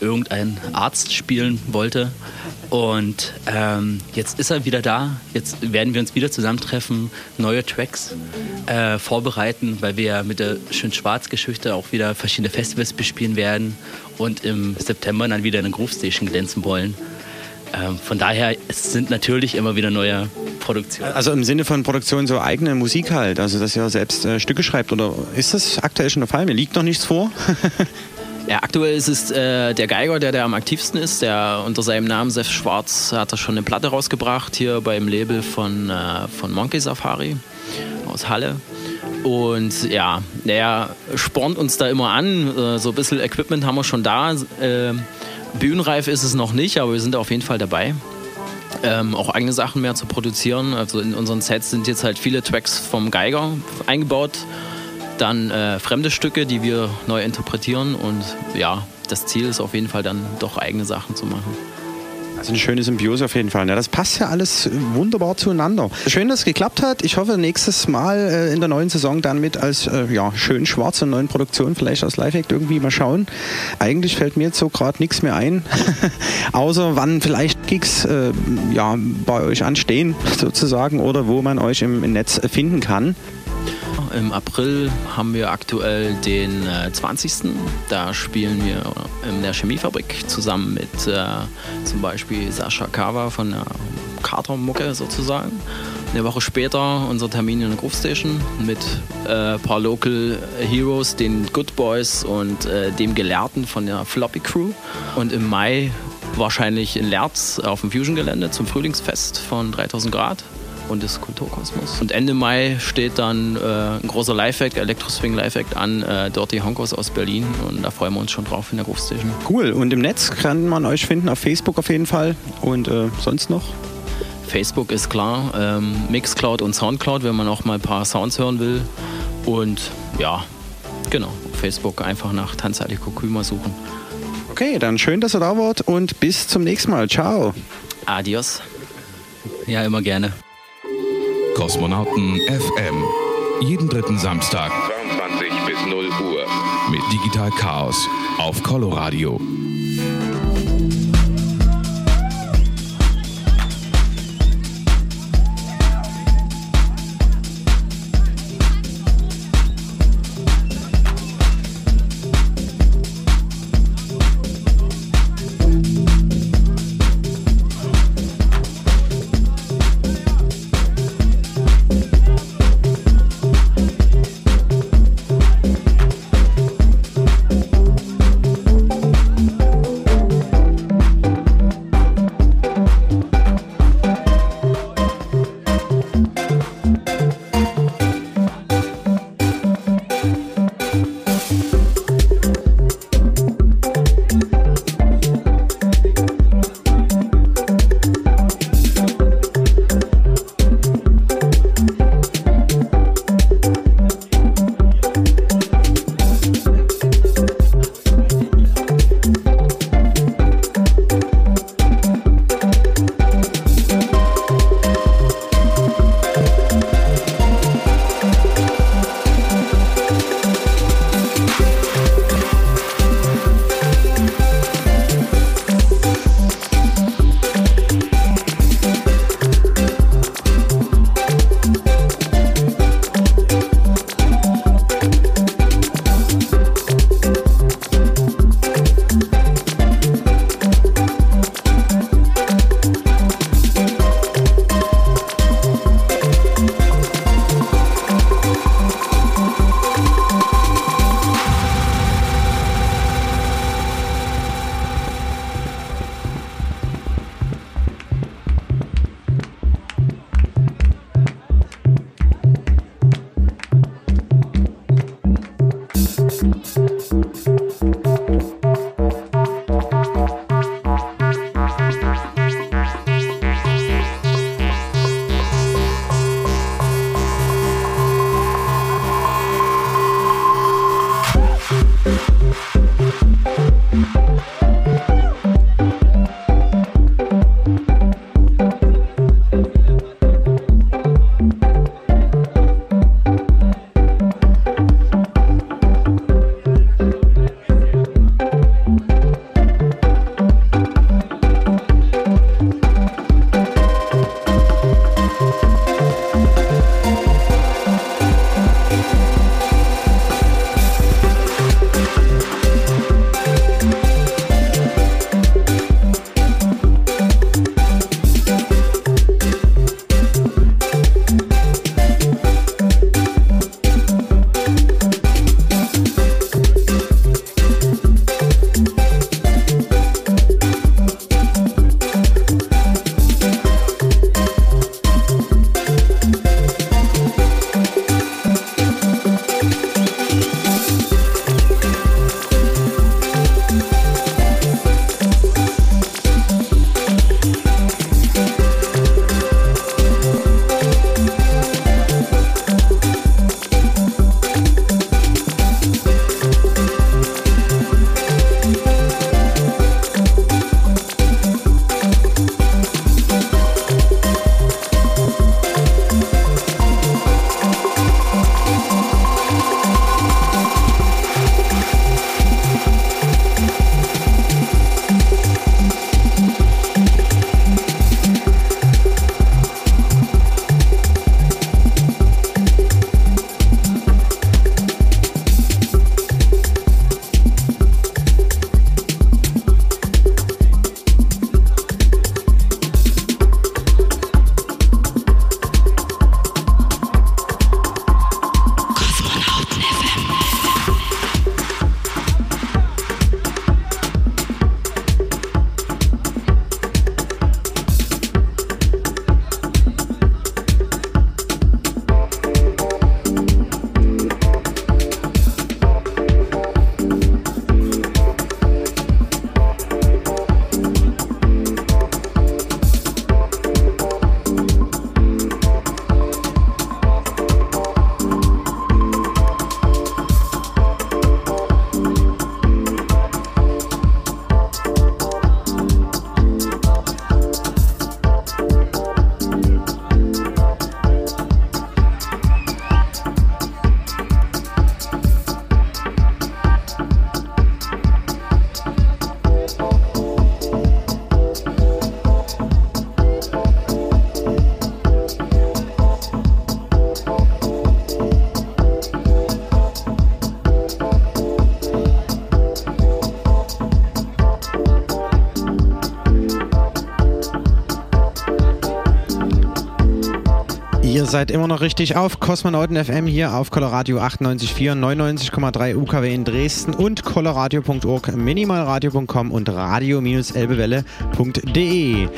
irgendeinen Arzt spielen wollte. Und ähm, jetzt ist er wieder da. Jetzt werden wir uns wieder zusammentreffen, neue Tracks äh, vorbereiten, weil wir mit der Schön Schwarz-Geschichte auch wieder verschiedene Festivals bespielen werden und im September dann wieder in der Groove Station glänzen wollen. Ähm, von daher, es sind natürlich immer wieder neue Produktionen. Also im Sinne von Produktion so eigene Musik halt, also dass ihr selbst äh, Stücke schreibt oder ist das aktuell schon der Fall? Mir liegt noch nichts vor. Ja, aktuell ist es äh, der Geiger, der, der am aktivsten ist. Der unter seinem Namen Sef Schwarz hat er schon eine Platte rausgebracht, hier beim Label von, äh, von Monkey Safari aus Halle. Und ja, der spornt uns da immer an. Äh, so ein bisschen Equipment haben wir schon da. Äh, bühnenreif ist es noch nicht, aber wir sind auf jeden Fall dabei. Ähm, auch eigene Sachen mehr zu produzieren. Also in unseren Sets sind jetzt halt viele Tracks vom Geiger eingebaut. Dann äh, fremde Stücke, die wir neu interpretieren. Und ja, das Ziel ist auf jeden Fall dann doch eigene Sachen zu machen. Also eine schöne Symbiose auf jeden Fall. Ja, das passt ja alles wunderbar zueinander. Schön, dass es geklappt hat. Ich hoffe, nächstes Mal äh, in der neuen Saison dann mit als äh, ja, schön schwarz und neuen Produktion, vielleicht als Live-Act irgendwie mal schauen. Eigentlich fällt mir jetzt so gerade nichts mehr ein, außer wann vielleicht Gigs äh, ja, bei euch anstehen, sozusagen, oder wo man euch im Netz finden kann. Im April haben wir aktuell den äh, 20. Da spielen wir in der Chemiefabrik zusammen mit äh, zum Beispiel Sascha Kawa von der Carter-Mucke sozusagen. Eine Woche später unser Termin in der Groove Station mit äh, ein paar Local Heroes, den Good Boys und äh, dem Gelehrten von der Floppy Crew. Und im Mai wahrscheinlich in Lerz auf dem Fusion-Gelände zum Frühlingsfest von 3000 Grad und des Kulturkosmos. Und Ende Mai steht dann äh, ein großer Live-Act, Electro-Swing Live-Act an, äh, Dirty Honkos aus Berlin. Und da freuen wir uns schon drauf in der Groove Station. Cool. Und im Netz kann man euch finden, auf Facebook auf jeden Fall. Und äh, sonst noch? Facebook ist klar, ähm, Mixcloud und Soundcloud, wenn man auch mal ein paar Sounds hören will. Und ja, genau, Facebook einfach nach Tanzali Kokuma suchen. Okay, dann schön, dass ihr da wart und bis zum nächsten Mal. Ciao. Adios. Ja, immer gerne. Kosmonauten FM. Jeden dritten Samstag 22 bis 0 Uhr mit Digital Chaos auf Coloradio. Seid immer noch richtig auf Kosmonauten FM hier auf Coloradio 98.4, 99,3 UKW in Dresden und coloradio.org, minimalradio.com und radio-elbewelle.de.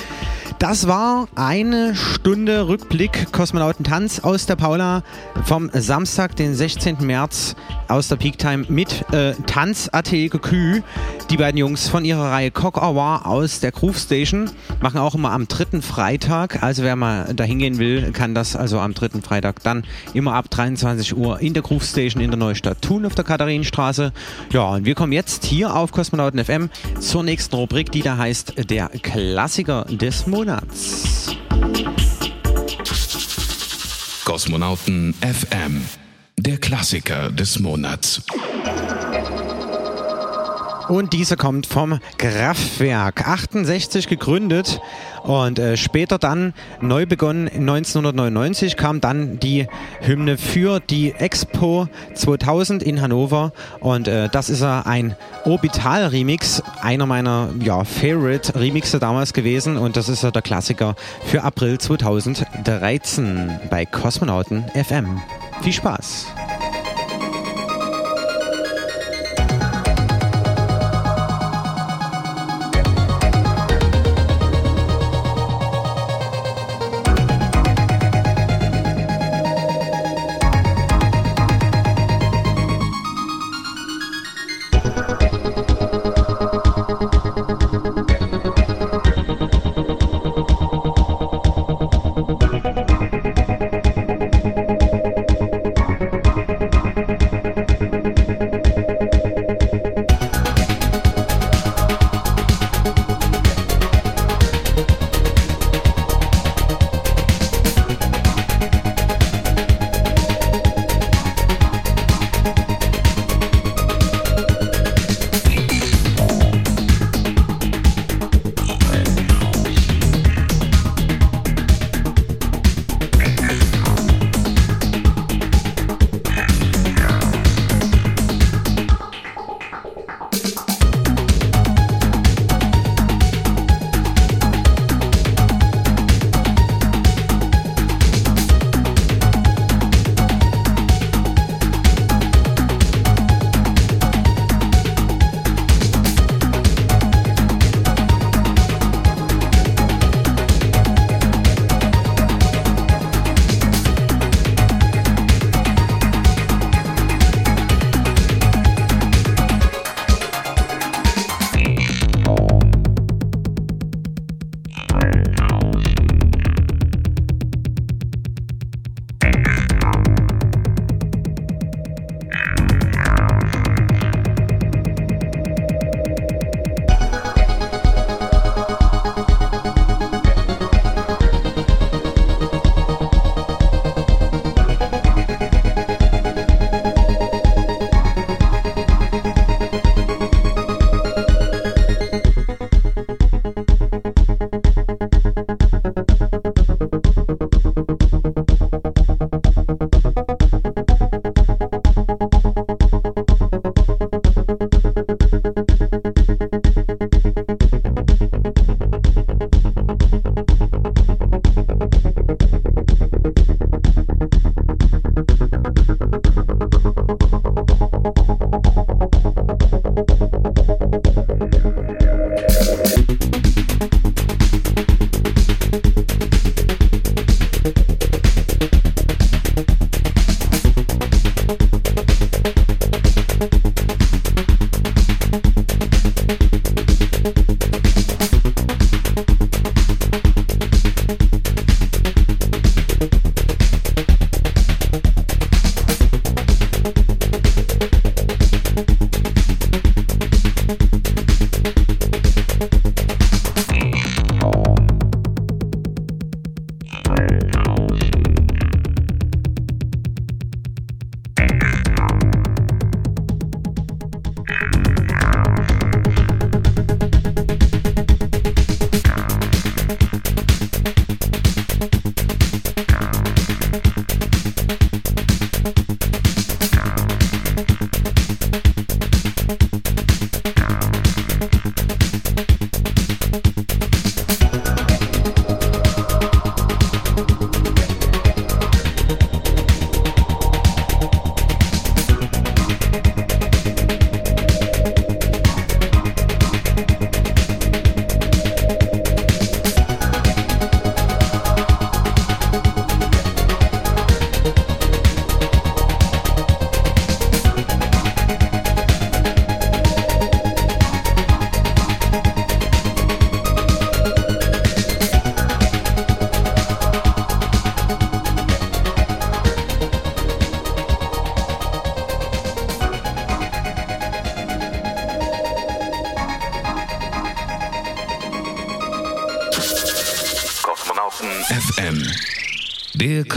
Das war eine Stunde Rückblick Kosmonautentanz aus der Paula vom Samstag, den 16. März aus der Peak Time mit äh, Tanz Atelier Kü. Die beiden Jungs von ihrer Reihe Cock Hour aus der Groove Station machen auch immer am dritten Freitag. Also wer mal dahin gehen will, kann das also am dritten Freitag dann immer ab 23 Uhr in der Groove Station in der Neustadt tun auf der Katharinenstraße. Ja, und wir kommen jetzt hier auf Kosmonauten FM zur nächsten Rubrik, die da heißt der Klassiker des Monats. Kosmonauten FM, der Klassiker des Monats. Und diese kommt vom Kraftwerk, 68 gegründet und äh, später dann neu begonnen. 1999 kam dann die Hymne für die Expo 2000 in Hannover und äh, das ist äh, ein Orbital-Remix, einer meiner ja, Favorite-Remixe damals gewesen und das ist äh, der Klassiker für April 2013 bei Kosmonauten FM. Viel Spaß!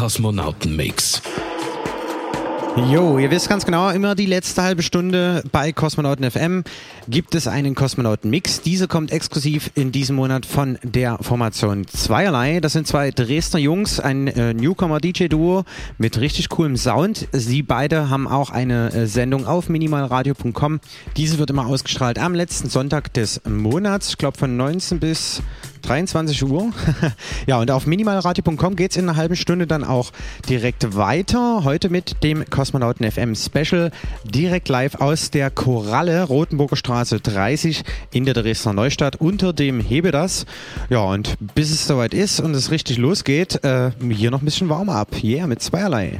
Kosmonauten-Mix. Jo, ihr wisst ganz genau, immer die letzte halbe Stunde bei Kosmonauten FM gibt es einen Kosmonauten-Mix. Diese kommt exklusiv in diesem Monat von der Formation Zweierlei. Das sind zwei Dresdner Jungs, ein äh, Newcomer-DJ-Duo mit richtig coolem Sound. Sie beide haben auch eine äh, Sendung auf minimalradio.com. Diese wird immer ausgestrahlt am letzten Sonntag des Monats, ich glaube von 19 bis 23 Uhr. ja, und auf minimalradio.com geht es in einer halben Stunde dann auch direkt weiter. Heute mit dem Kosmonauten FM Special direkt live aus der Koralle, Rotenburger Straße 30 in der Dresdner Neustadt unter dem Hebedas. Ja, und bis es soweit ist und es richtig losgeht, äh, hier noch ein bisschen warm ab. Yeah, mit zweierlei.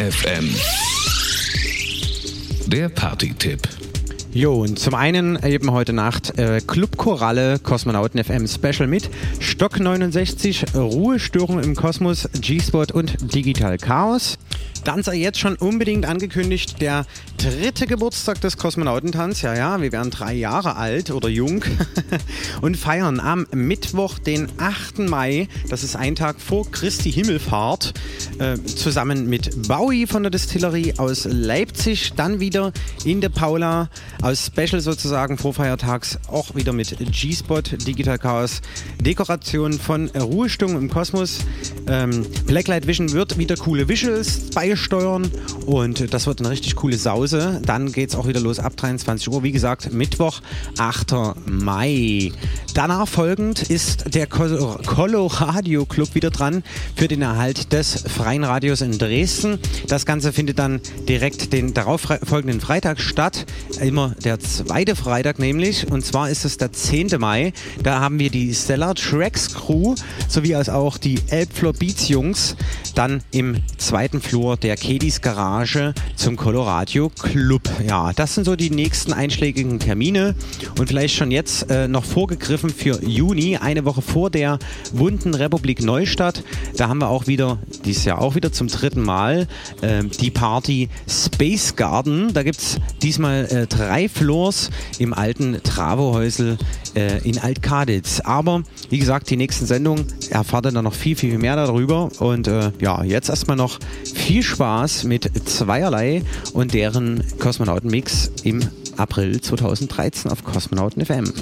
FM. Der Party-Tipp. Jo, und zum einen eben heute Nacht äh, Club Koralle Kosmonauten FM Special mit Stock 69, Ruhestörung im Kosmos, G-Spot und Digital Chaos. Dann sei jetzt schon unbedingt angekündigt der dritte Geburtstag des Kosmonautentanz. Ja, ja, wir werden drei Jahre alt oder jung und feiern am Mittwoch, den 8. Mai, das ist ein Tag vor Christi Himmelfahrt, äh, zusammen mit Bowie von der Distillerie aus Leipzig, dann wieder in der Paula aus Special sozusagen vorfeiertags auch wieder mit G-Spot, Digital Chaos, Dekoration von Ruhestörung im Kosmos. Ähm, Blacklight Vision wird wieder coole Visuals beisteuern und das wird eine richtig coole Sause. Dann geht es auch wieder los ab 23 Uhr. Wie gesagt, Mittwoch, 8. Mai. Danach folgend ist der Colo Radio Club wieder dran für den Erhalt des freien Radios in Dresden. Das Ganze findet dann direkt den darauf folgenden Freitag statt. Immer der zweite Freitag nämlich. Und zwar ist es der 10. Mai. Da haben wir die Stellar Tracks Crew sowie als auch die Elbfloor Beats Jungs dann im zweiten Flur der Kedis Garage zum Coloradio Club. Ja, das sind so die nächsten einschlägigen Termine und vielleicht schon jetzt äh, noch vorgegriffen für Juni, eine Woche vor der Wunden Republik Neustadt. Da haben wir auch wieder, dieses Jahr auch wieder zum dritten Mal, äh, die Party Space Garden. Da gibt es diesmal äh, drei Floors im alten Travohäusel äh, in Altkaditz. Aber wie gesagt, die nächsten Sendungen erfahrt ihr dann noch viel, viel mehr darüber. Und äh, ja, jetzt erstmal noch viel Spaß mit Zweierlei und deren Kosmonauten-Mix im April 2013 auf Kosmonauten FM.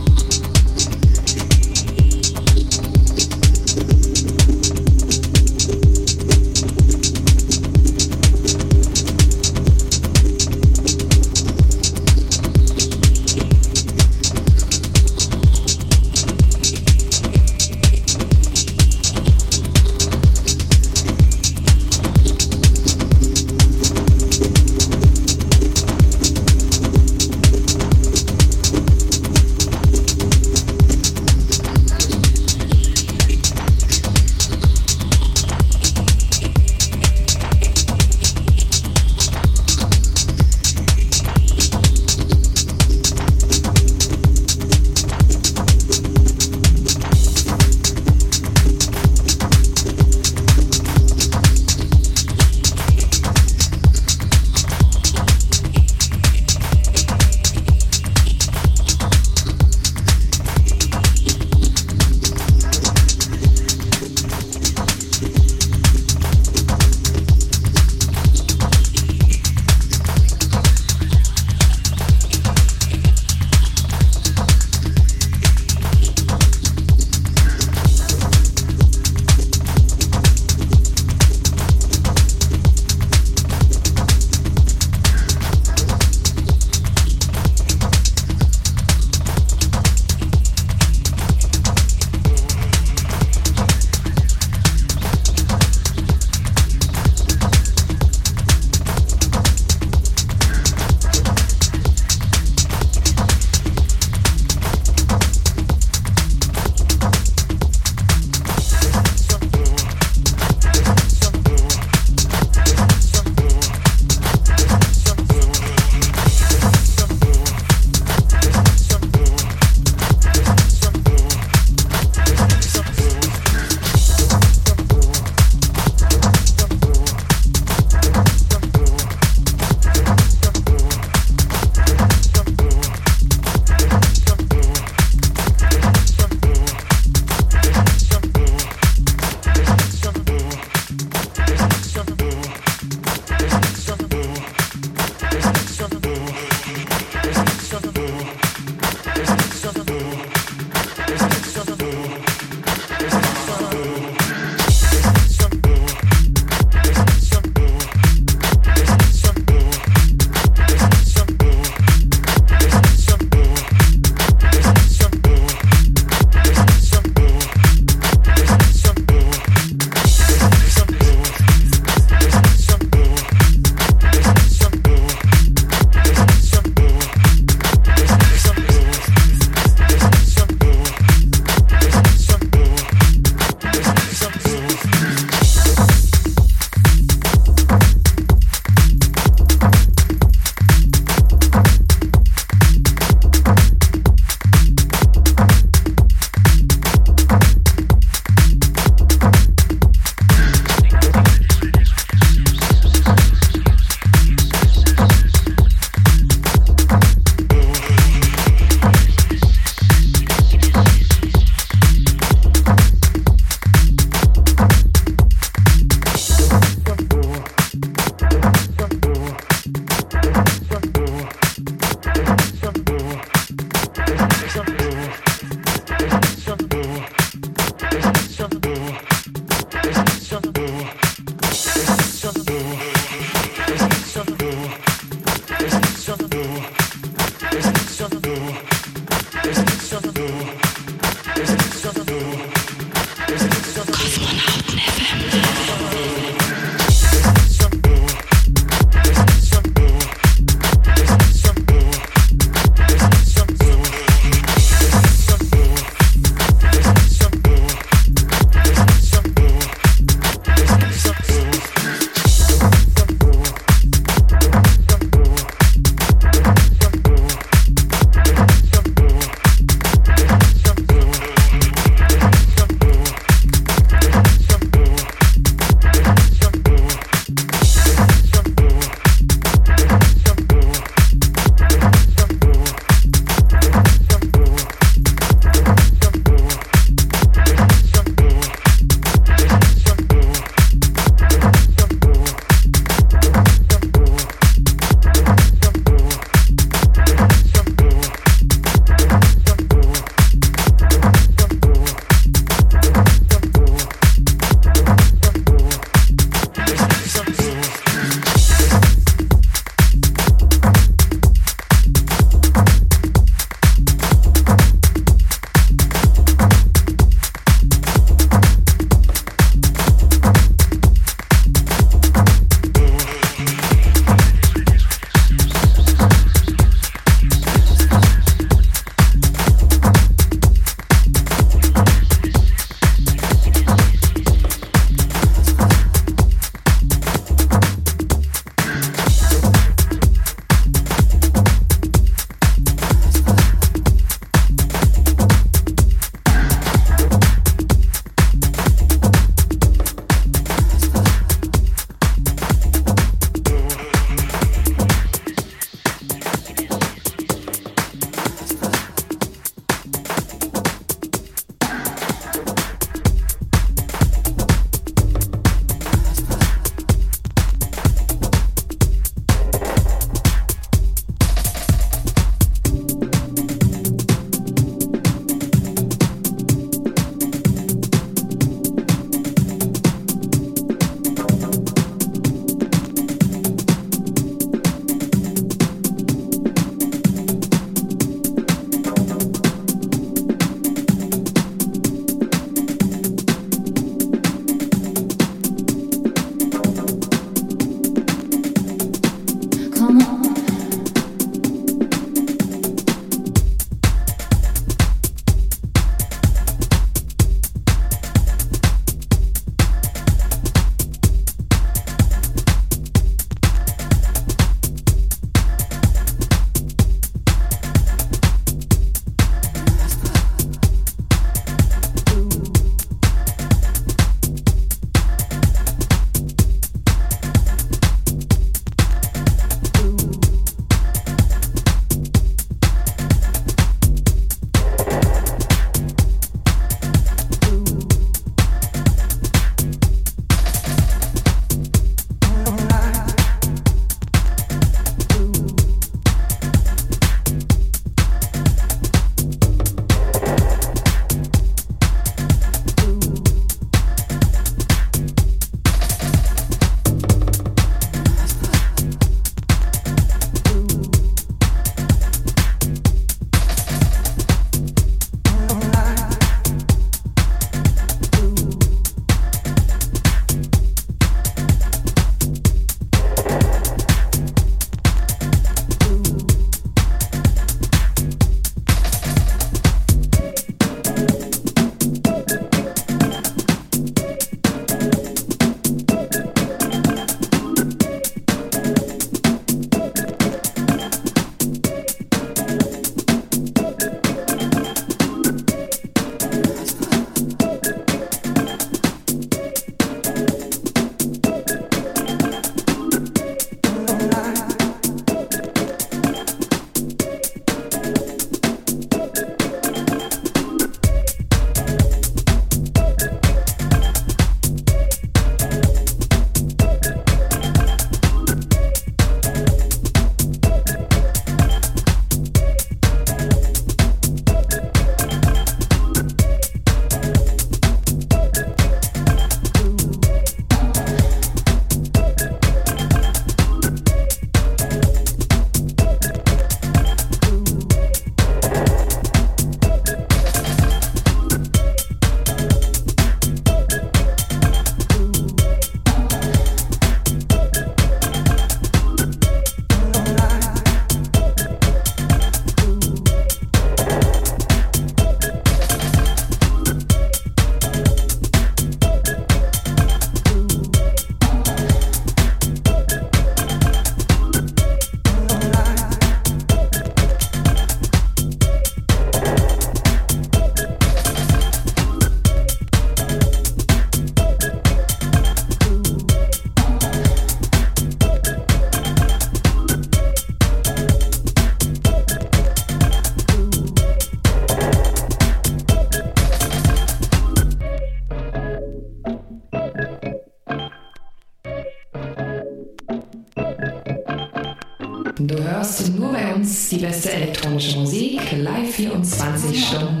Die beste elektronische Musik, live 24 Stunden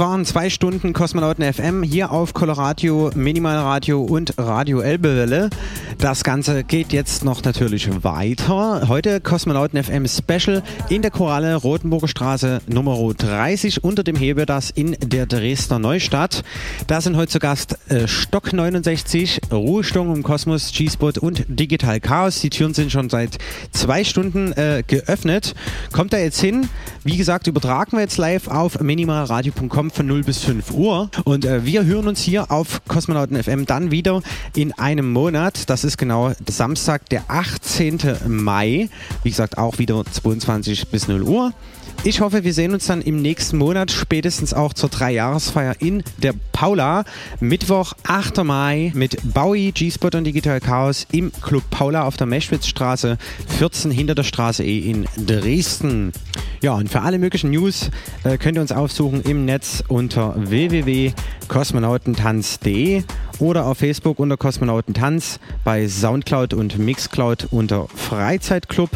waren zwei Stunden Kosmonauten FM hier auf Coloradio, Minimalradio und Radio Elbewelle. Das Ganze geht jetzt noch natürlich weiter. Heute Kosmonauten FM Special in der Koralle Rotenburger Straße Nummer 30 unter dem Hebedas in der Dresdner Neustadt. Da sind heute zu Gast äh, Stock 69, Ruhestung im Kosmos, G-Spot und Digital Chaos. Die Türen sind schon seit zwei Stunden äh, geöffnet. Kommt da jetzt hin? Wie gesagt, übertragen wir jetzt live auf minimalradio.com von 0 bis 5 Uhr. Und äh, wir hören uns hier auf Kosmonauten FM dann wieder in einem Monat. Das ist genau Samstag, der 18. Mai. Wie gesagt, auch wieder 22 bis 0 Uhr. Ich hoffe, wir sehen uns dann im nächsten Monat, spätestens auch zur Dreijahresfeier in der Paula. Mittwoch, 8. Mai mit Bowie, G-Spot und Digital Chaos im Club Paula auf der Meschwitzstraße 14 hinter der Straße E in Dresden. Ja, und für alle möglichen News äh, könnt ihr uns aufsuchen im Netz unter www.kosmonautentanz.de oder auf Facebook unter Kosmonautentanz, bei Soundcloud und Mixcloud unter Freizeitclub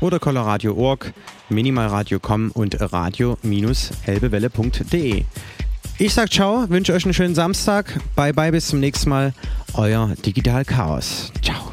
oder coloradio.org, minimalradio.com und radio-elbewelle.de. Ich sag ciao, wünsche euch einen schönen Samstag. Bye bye, bis zum nächsten Mal. Euer Digital Chaos. Ciao.